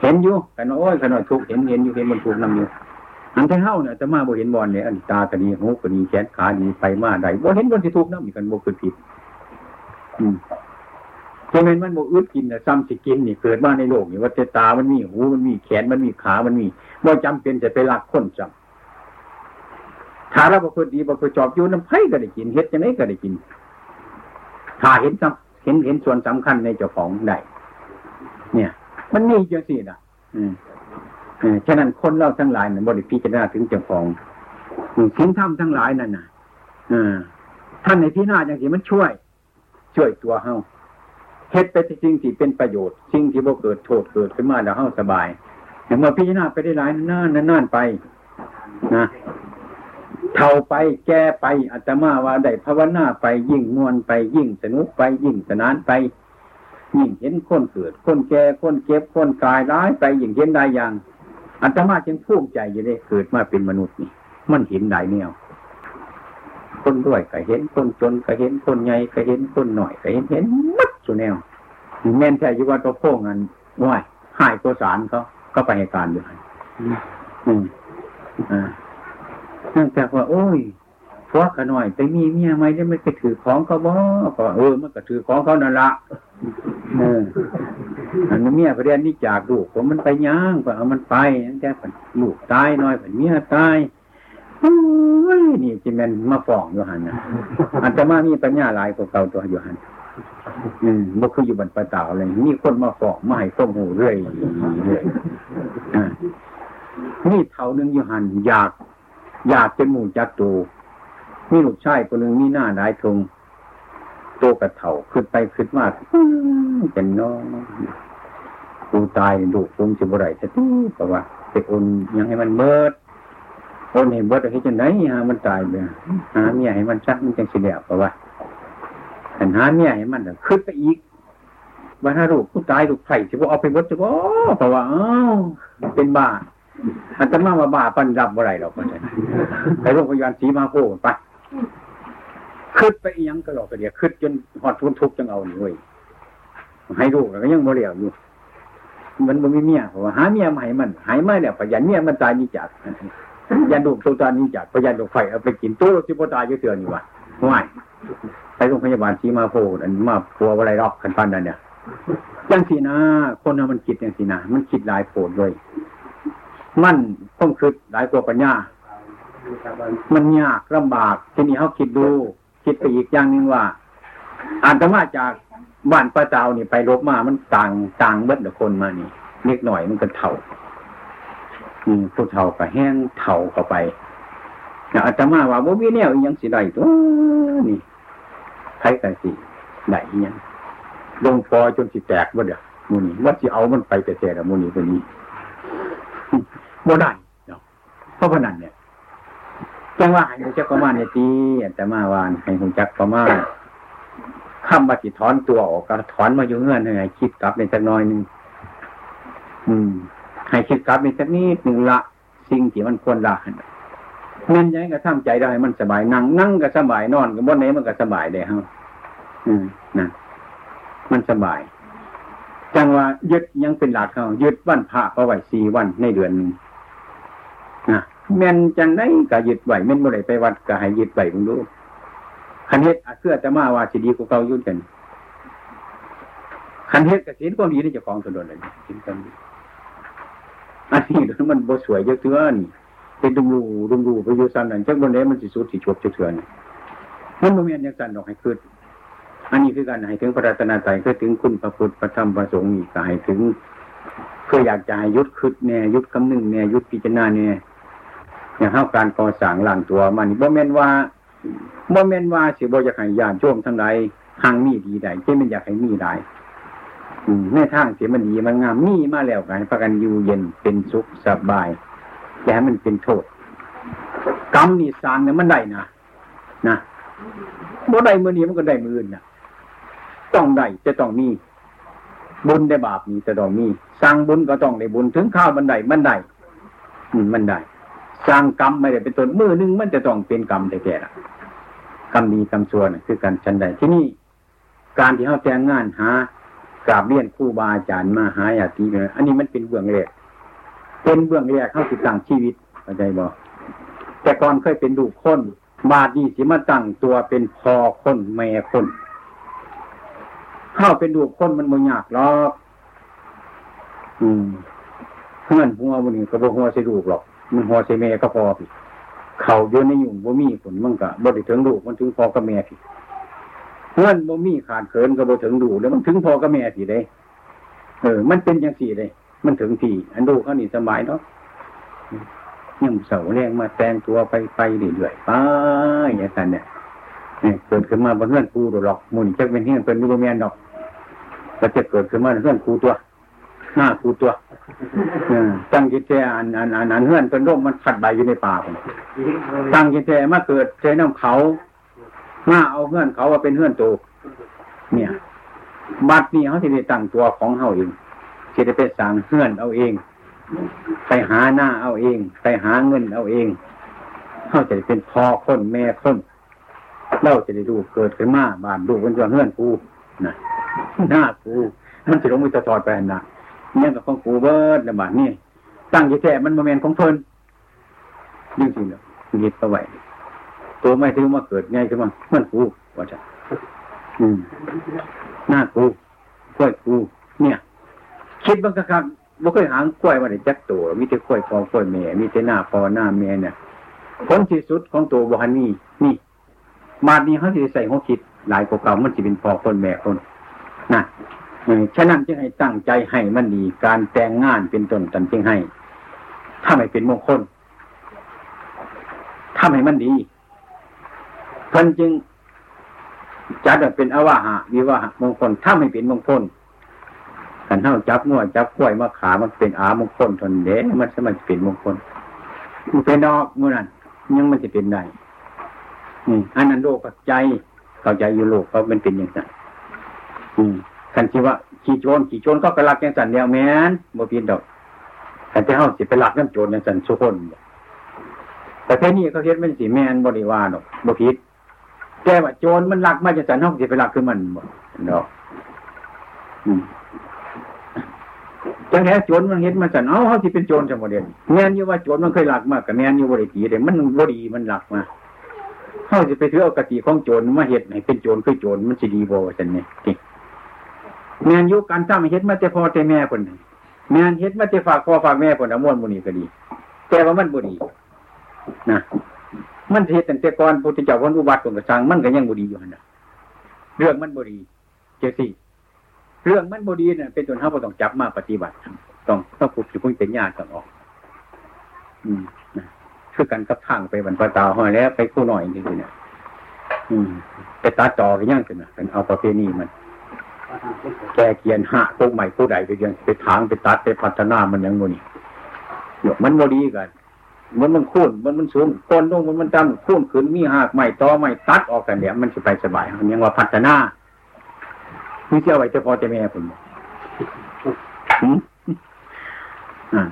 เห็นอยู่กันโอ้ยขนาดทุกเห็นเห็นอยู่เห็นบนทุกน้ำอยู่อันที่เฮ้าเนี่ยจะมาบ่เห็นบอลเนี่ยอันตากระดีหูกระดีแขนขาดีไปมาได้บ่เห็นบนสิทุกน้ำอีกกันบ่คือผิด อืมเพราะงั้นมันบ่อึดกินน่ะซ้ำสิกินนี่เกิดมาในโลกนี่ว่าแต่ตามันมีหูมันมีแขนมันมีขามันมี บ่จำเป็นจะไปรักคนจำถ้าเราบ่คือดีบ่คือจอบอยู่น้ำไผก็ได้กินเฮ็ดจังไดก็ได้กิน ถ้าเห็นซ้ำเห็นเห็นส่วนสำคัญในเจ้าของได้เนี่ย มันมีจังซี่น่ะอืมเออฉะนั้นคนเราทั้งหลายน่ะบ่ได้พิจารณาถึงเจ้าของสิ่งทำทั้งหลายนั่นน่ะท่านในที่หน้าจังซี่มันช่วย ช่วยตัวเฮาเฮ็ดไปสิ่งที่เป็นประโยชน์ สิ่งที่บ่เกิดโทษเกิดขึ้นมาแล้วเฮาสบาย อย่เมื่อพิจารณาไปได้หลายนานนานไปนะเท่าไปแก่ไปอาตมาว่าได้ภาวนาไปยิ่งมวนไปยิ่งสนุกไปยิ่งสนานไป ยิ่งเห็นคนเกิด คนแก่คนเก็บคนกายร้ายไปยิ่งเห็นได้อย่างอาตมาจึงภูมิใจอยู่ได้เกิดมาเป็นมนุษย์นี่มันเห็นได้แนวคนรวยก็เห็นคนจนก็เห็นคนใหญ่ก็เห็นคนหน่อยก็เห็นเห็นมัดสุแนวแม่นแท้ยู่ว่าตัวโค้งอันว่ายหายตัวสารเขา ก็ไปให้การอยู่อืมอ่าเนื่องจากว่า โอ้ยพวกขน่อยไปมีเมียไหมจะไม่ไปถือของเขาบ่ก็เออ มันก็ถือของเขานั่นละเอออันนี้เมียประเด็นนี้จากลูกผมมันไปย่างก็เอามันไปนั่นแต่ลูกตายน้อยเมียตายนี่จิแมนมาฟ้องอยู่หันนะอันจะมามีปัญญาหลายกว่าเก่าตัวอยู่หัน อืมบ่คืออยู่บนปะเต่าอะไรมีคนมาฟ้องมาให้ข้อมูเรื่อยเรื่อยนี่เท่านึงอยู่หันอยาก อยากเป็นหมู่จักตูมีลูกชายคนหนึ่งมีหน้าได้ทงโตกระเถ่าขึ้นไปขึ้นมาเป็นน้องกูตายดูกงสิบไรจะตู้เพราะว่าไปโอนยังให้มันเบิดโอนเห็นเบิดให้จังไหนฮะมันตายไปหาเมียให้มันชักมันจังสิเดียเพราะว่า หันหาเมียให้มันขึ้นไปอีกว่าถ้าลูกกูตายลูกไผ่สิว่าเอาไปบดจะบ่เพราะว่าอ้าวเป็นบ้าอันตมาว่าบ้าปันรับบ่ไรหรอกคนนั้นไปโรงพยาบาลสีมาโคไปขึ้นไปอีหยังก็หลอกกระเดียขึ้นจนหอดทุนทุกจังเอาหน่เว้ยให้ลูกแล้วก็ยังบ่เลียวอยู่ มันบ่มีเมียเพราะว่าหาเมียใหม่มันหายไม่เนี่ยพยันเมียมันตายนี่จากยันดูตัวตานี้จากพยันดูกไฟเอาไปกินตู้ที่พ่ตายเยอะเตือนอยู่ว่ะห่วย โรงพยาบาลสีมาโพอันมาพัวอะไรรอกกันปันนั่นเนี่ยยังสีนาคนมันคิดยังสีนามันคิดหลายโผดเลย มันต้องคิดหลายกว่าปัญญา มันยากลำบากทีนี้เขาคิดดู คิดไปอีกอย่างหนึ่งว่าอาตมาจากบ้านป้าเจ้านี่ไปรบมา มันต่างต่างเบิดกับคนมานี่เล็กหน่อยมันก็เท่า อืมผู้เท่าก็แห้งเท่าเข้าไปอาตมาว่าบ่มีแนวยังสิได้ตัวนี่ ใครกันสิได้ยังลงฟอจนสิแตกบ่เด้อมูนี่ว่าสิเอามันไปแต่แต่ละมูนี่ตัวนี้บ่ได้เนาะเพราะพนันเนี่ยจังว่าให้จักประมาณเนี่ยตีแต่มาวานให้หุ่จักประมาณข้ามบัติถอนตัวออกก็ถอนมาอยู่เงื่อนให้คิดกลับในสักน้อยหนึ่งอืม ให้คิดกลับในสักนิดหนึ่งละสิ่งที่มันควรละ เงินยังก็ทำใจได้มันสบายนั่งนั่งก็สบายนอนก็บนไหนมันก็สบายได้ฮะอืมนั่นมันสบาย จังว่ายึดยังเป็นหลักเขายึดวันพระประไว้สี่วันในเดือนนะแม่นจังได้ก็ยึดไหวแม่นบ่ได้ไปวัดก็ให้ยึดไหวมึงดูคันเฮ็ดเพื่อจะมาว่าสิดีกูเก่ายุ่นกันคันเฮ็ดกับศีลความดีนี่จะของตัวโดนเลยศีลความดีอันนี้มันบ่สวยเยอะเตือน เป็นดุมรูดุมรูไปอยู่สันนั่นจักบนเด้มันสิสุดสิชบเถื่อนมันบ่มีอันยังสันดอกให้คืดอันนี้คือการให้ถึงพระรัตนตรัยคือถึงคุณพระพุทธพระธรรมพระสงฆ์นี่ก็ให้ถึงเพื่ออยากจะให้ยุดคืดแน่ยุดคำนึงแน่ยุดพิจารณาแน่อย่างเท่าการก่อสร้างหลังตัวมันบ่แม่นว่าบ่แม่นว่าสิบ่อยากให้ญาติโยมทั้งหลายทางมีดีได้ที่มันอยากให้มีได้ในทางเสียมันดีมันงามมีมาแล้วกันพากันอยู่เย็นเป็นสุขสบาย แต่มันเป็นโทษกรรมนี่สร้างเนี่ยมันได้นะนะบ่ได้มือนี้มันก็ได้มืออื่นนะต้องได้จะต้องมีบุญได้บาปมีจะต้องมีสร้างบุญก็ต้องได้บุญถึงข้าวมันได้มันได้มันได้สร้างกรรมไม่ได้เป็นตนมือหนึ่งมันจะต้องเป็นกรรมแต่แก่ละกรรมดีกรรมชั่วนะคือการชันใดที่นี่การที่เขาแจ้งงานหากราบเรียนครูบาอาจารย์มาหาญาติเนอันนี้มันเป็นเบื้องแรก เป็นเบื้องแรกเข้าสิตั้งชีวิตเข้าใจบ่แต่ก่อนเคยเป็นลูคนบาดีสิมาตั้งตัวเป็นพอคนแม่คนเข้าเป็นลูคนมันบ่ยากหรอกอืมเพื่อนหัวมันนี่ก็บ่หัวใส่ลูกหรอก มันหัวใส่แม่ก็พอพี่เขาโยนในยุ่งบ่มีผลมันก็บ่ได้ถึงลูกมันถึงพอกับแม่พี่เพื่อนบ่มีขาดเขินก็บ่ถึงดูแล้วมันถึงพอกับแม่พี่ได้เออ มันเป็นอย่างสี่เลย มันถึงพี่อันดูเขานี่สบายเนาะยังเสาแรงมาแต่งตัวไปไปเรื่อยๆไปอย่างนั้นเนี่ยเนี่ยเกิดขึ้นมาบนเพื่อนครูหรอกมุนจะเป็นเพื่อนเป็นรูปแมนดอกก็จะเกิดขึ้นมาเพื่อนครูตัวหน้าครูตัวตั้งจิตใจอันอันอันอันเพื่อนเป็นร่มมันขัดใบอยู่ในป่าผมตั้งจิตใจมาเกิดใจน้ำเขาหน้าเอาเพื่อนเขาว่าเป็นเพื่อนโตเนี่ย บัดนี้เขาจะได้ตั้งตัวของเขาเอง จะได้ไปสั่งเพื่อนเอาเอง ไปหาหน้าเอาเอง ไปหาเงินเอาเองเขาจะได้เป็นพ่อคนแม่คนเราจะได้ดูเกิดขึ้นมาบานดูเป็นตัวเพื่อนกูนะหน้ากูมันจะลงมือตอดไปนะเนี่ยกับของกูเบิร์ดนะบาดนี่ตั้งยี่แท้มันโมเมนของเพิ่นยิ่งสิเนาะยึดเอาไว้ตัวไม่ถึงมาเกิดไงขึ้นมาเพื่อนกูว่าจะอืมหน้ากูกล้วยกูเนี่ย คิดบางครั้งบ่เคยหางกล้วยมาได้จักตัวมีแต่กล้วยพอกล้วยแม่มีแต่หน้าพอหน้าแม่เนี่ยผลที่สุดของตัวบ่ฮันนี่นี่ มาดนี้เขาจะใส่หัวคิดหลายกว่าเก่ามันจะเป็นพอคนแม่คนนะฉะนั้นจึงให้ตั้งใจให้มันดี การแต่งงานเป็นต้นตันจึงให้ถ้าไม่เป็นมงคลถ้าให้มันดีเพิ่นจึงจัดเป็นอวาหะวิวาหะมงคลถ้าไม่เป็นมงคล กันเท่าจับงวดจับกล้วยมาขามันเป็นอามงคลทนเด้มันสมันจะเป็นมงคลมันเป็นดอกมื่อนั้นยังมันจะเป็นได้อันนั้นโลกใจเข้าใจอยู่โลกเขาเป็นเป็นอย่างนั้นกันที่ว่าขี่โจรขี่โจรก็กระลักอย่างสันเดียวแม้นบ่เพียนดอกแต่ที่เขาสิไปลักน้ำโจรอย่างสันสุคนแต่แค่นี้เขาเฮ็ดมันสิแม่นบริวารดอกบ่ผิดแต่ว่าโจรมันลักมาจากสันเขาสิไปลักคือมันบ่ดอกจัง แท้โจรมันเห็นมาสันเอ้าเขาสิเป็นโจรจังบ่เด่นแม่นอยู่ว่าโจรมันเคยหลักมากกับแม่นอยู่บ่ได้ตีเด้มันบดีมันหลักมาเขาสิไปถือเอากติของโจรมาเฮ็ดให้เป็นโจรคือโจรมันสิดีบ่ซั่นนี่แม่นยุการทำเฮ็ดมาแต่พ่อแต่แม่คนแม่นเฮ็ดมาแต่ฝากพ่อฝากแม่คนอมวนบุนีก็ดี แต่ว่ามันบุดีนะมันเฮ็ดตั้งแต่ก่อนพุทธเจ้าวันอุบัติคนกระสังมันก็ยังบุดีอยู่นะเรื่องมันบุดีเจ้าสิ เรื่องมันบดีเนี่ยเป็นตัวเท่าต้องจับมาปฏิบัติต้องต้องฝึกอยู่พุ่งเป็นญาติต้องออก อืมนะคือกันกับทางไปบรรพตาห้อยแล้วไปคู่หน่อยนี่เนี่ยอืมไปตัดต่อกันย่างกันนะเป็นเอาประเพณีมันแกเกียนหะพวกใหม่ผู้ใดไปยังไปถางไปตัดไปพัฒนามันยังโมนี่หยกมันโมดีกัน มันมันคุ้นมันมันสูงต้นลงมันมันจำคุ้นขึ้นมีหากใหม่ต่อใหม่ตัดออกกันเดี๋ยวมันจะไปสบายมันยังว่าพัฒนา ไม่เชื่อไว้จะพอจะแม่ผมอ่า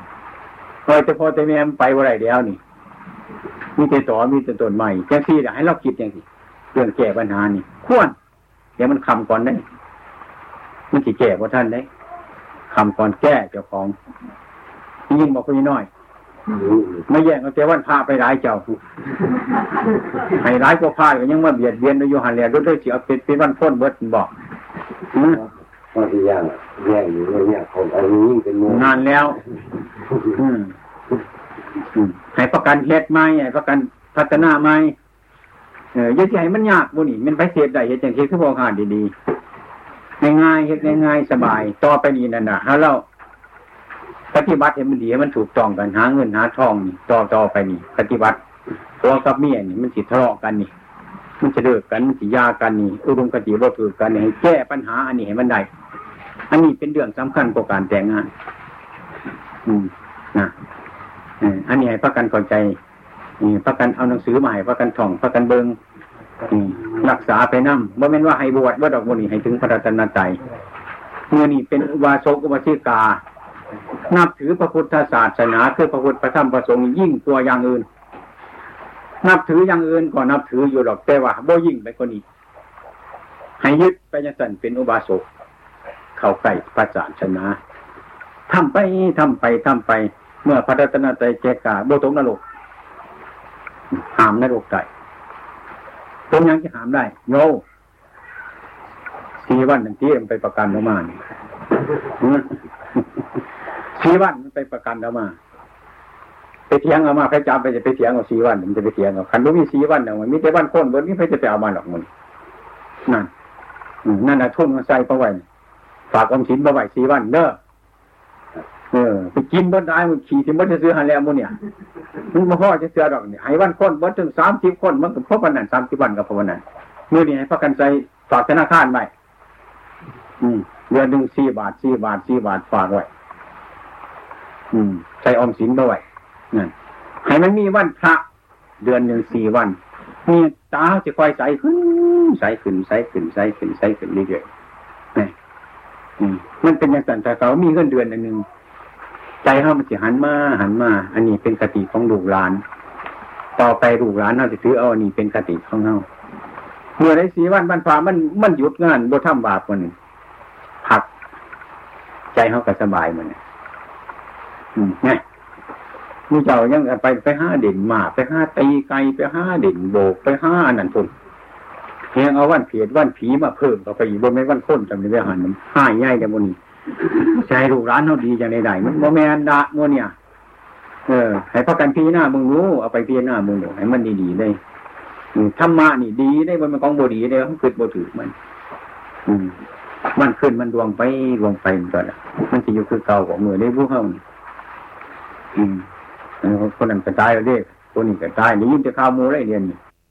พอจะพอจะแม่ไปว่าไรเดียวนี่มีแต่ต่อมีแต่ต้นใหม่แค่ที่ให้เราคิดอย่างนี้เรื่องแก้ปัญหานี่ควรเดี๋ยวมันคำก่อนได้มันสิแก่กว่าท่านได้คำก่อนแก้เจ้าของยิ่งบอกคนน้อยไม่แย่งเอาแต่วันพาไปร้ายเจ้าให้ร้ายกว่าพาก็ยังมาเบียดเบียนโดยโยหันแล้วด้วยเสียเป็นเป็นวันพ้นเบิดบอก พอที่ย่างแย่งอยู่เนี่ยผมเอายิ่งเป็นนานแล้ว อืมให้ประกันเฮ็ดไหมให้ประกันพัฒนาไหมเออยังให้มันยากบุนี่มันไปเสียได้เฮ็ดจังซี่คือบ่หาดีๆง่ายๆเฮ็ดง่ายๆสบาย ต่อไปนี้นั่นน่ะถ้าเราปฏิบัติให้มันดีให้มันถูกต้องกันหาเงินหาทองนี่ต่อต่อไปนี่ ปฏิบัติตัวกับเมียนี่มันสิทะเลาะกันนี่ มันจะเลิกกันมันสิยากันนี่อุดมคติบ่ถือกันนี่ให้แก้ปัญหา อันนี้ให้มันได้อันนี้เป็นเรื่องสำคัญกว่าการแต่งงาน อืมนะอันนี้ให้พักกันเข้าใจพักกันเอาหนังสือมาให้พักกันท่องพักกันเบิงรักษาไปนั่มว่าแม่นว่าให้บวชว่าดอกบุญให้ถึงพระรัตนตรัยเมื่อนี่เป็นอุบาสกอุบาสิกา นับถือพระพุทธศาสนา คือพระพุทธพระธรรมพระสงฆ์ยิ่งตัวอย่างอื่น นับถืออย่างอื่นก็นับถืออยู่หรอกแต่ว่าบ่ยิ่งไปกว่านี้ให้ยึดไปยังสันเป็นอุบาสกเข้าใกล้พระศาสนาทำไปทำไปทำไป เมื่อพระรัตนตรัยแจกาโบตกนรกหามนรกได้ตรงยังจะหามได้ โยสีวันหนึ่งที่มันไปประกันออกมาสีวันมันไปประกันออกมา ไปเถียงเอามาพระจำไปจะไปเถียงเอาสี่วันมันจะไปเถียงเอาคันรู้มีสี่วันเนี่ยมันมีแต่วันคนบนนี้พระจะไปเอามาหรอกมันนั่นนั่นนะทุ่นมาใส่ประไว้ฝากอมสินประไว้สี่วันเด้อเออไปกินบนได้มันขี่ที่มันจะซื้อหันแล้วมันเนี่ยมันมาพ่อจะเสือดอกเนี่ยให้วันคนบนถึงสามสิบคนมันก็พบวันนั้นสามสิบวันกับพวันนั้นเมื่อนี้ให้พักกันใส่ฝากธนาคารไว้อืมเดือนหนึ่งสี่บาทสี่บาทสี่บาทฝากไว้อืมใส่อมสินด้วย นั่นให้มันมีวันพระ เดือนหนึ่งสี่วันมีตาจะคอยใสขึ้นใสขึ้นใสขึ้นใสขึ้นใสขึ้นเรื่อยๆนี่มันเป็นอย่างนั้นแต่เขามีเงินเดือนหนึ่งใจเขามันจะหันมาหันมา อันนี้เป็นคติของลูกหลาน ต่อไปลูกหลานเราจะถือเอาอันนี้เป็นคติของเขาเมื่อไรสีวันบรรฟ้ามันมันหยุดงานบ่ทำบาปมันผัก ใจเขาก็สบายมันอืมไง มีเจ้ายังไปไปห้าเด่นมาไปห้าตีไกไปห้าเด่นโบกไปห้าอันนั้นทุนเพียงเอาวันเพียดวันผีมาเพิ่มเข้าไปอีกบนไม่วันค้นจำในเรื่องหันห้าใหญ่แต่บนนี้ใจลูกร้านเขาดีจังใดๆมันโมแมนดะมัวเนี่ย เออให้พักกันพีหน้ามึงรู้เอาไปพีหน้ามึงดูให้มันดีๆได้ธรรมะนี่ดีได้บนมันกองบดีได้มันขึ้นบถือมัน อืมมันขึ้นมันดวงไปดวงไปมันก็มันจะอยู่คือเก่าของมือได้ผู้เขาอืม คนนั้นก็ตายแล้วเด้คนนี้ก็ตายนี่ยินแต่ข่าวมูไรเรียนนี่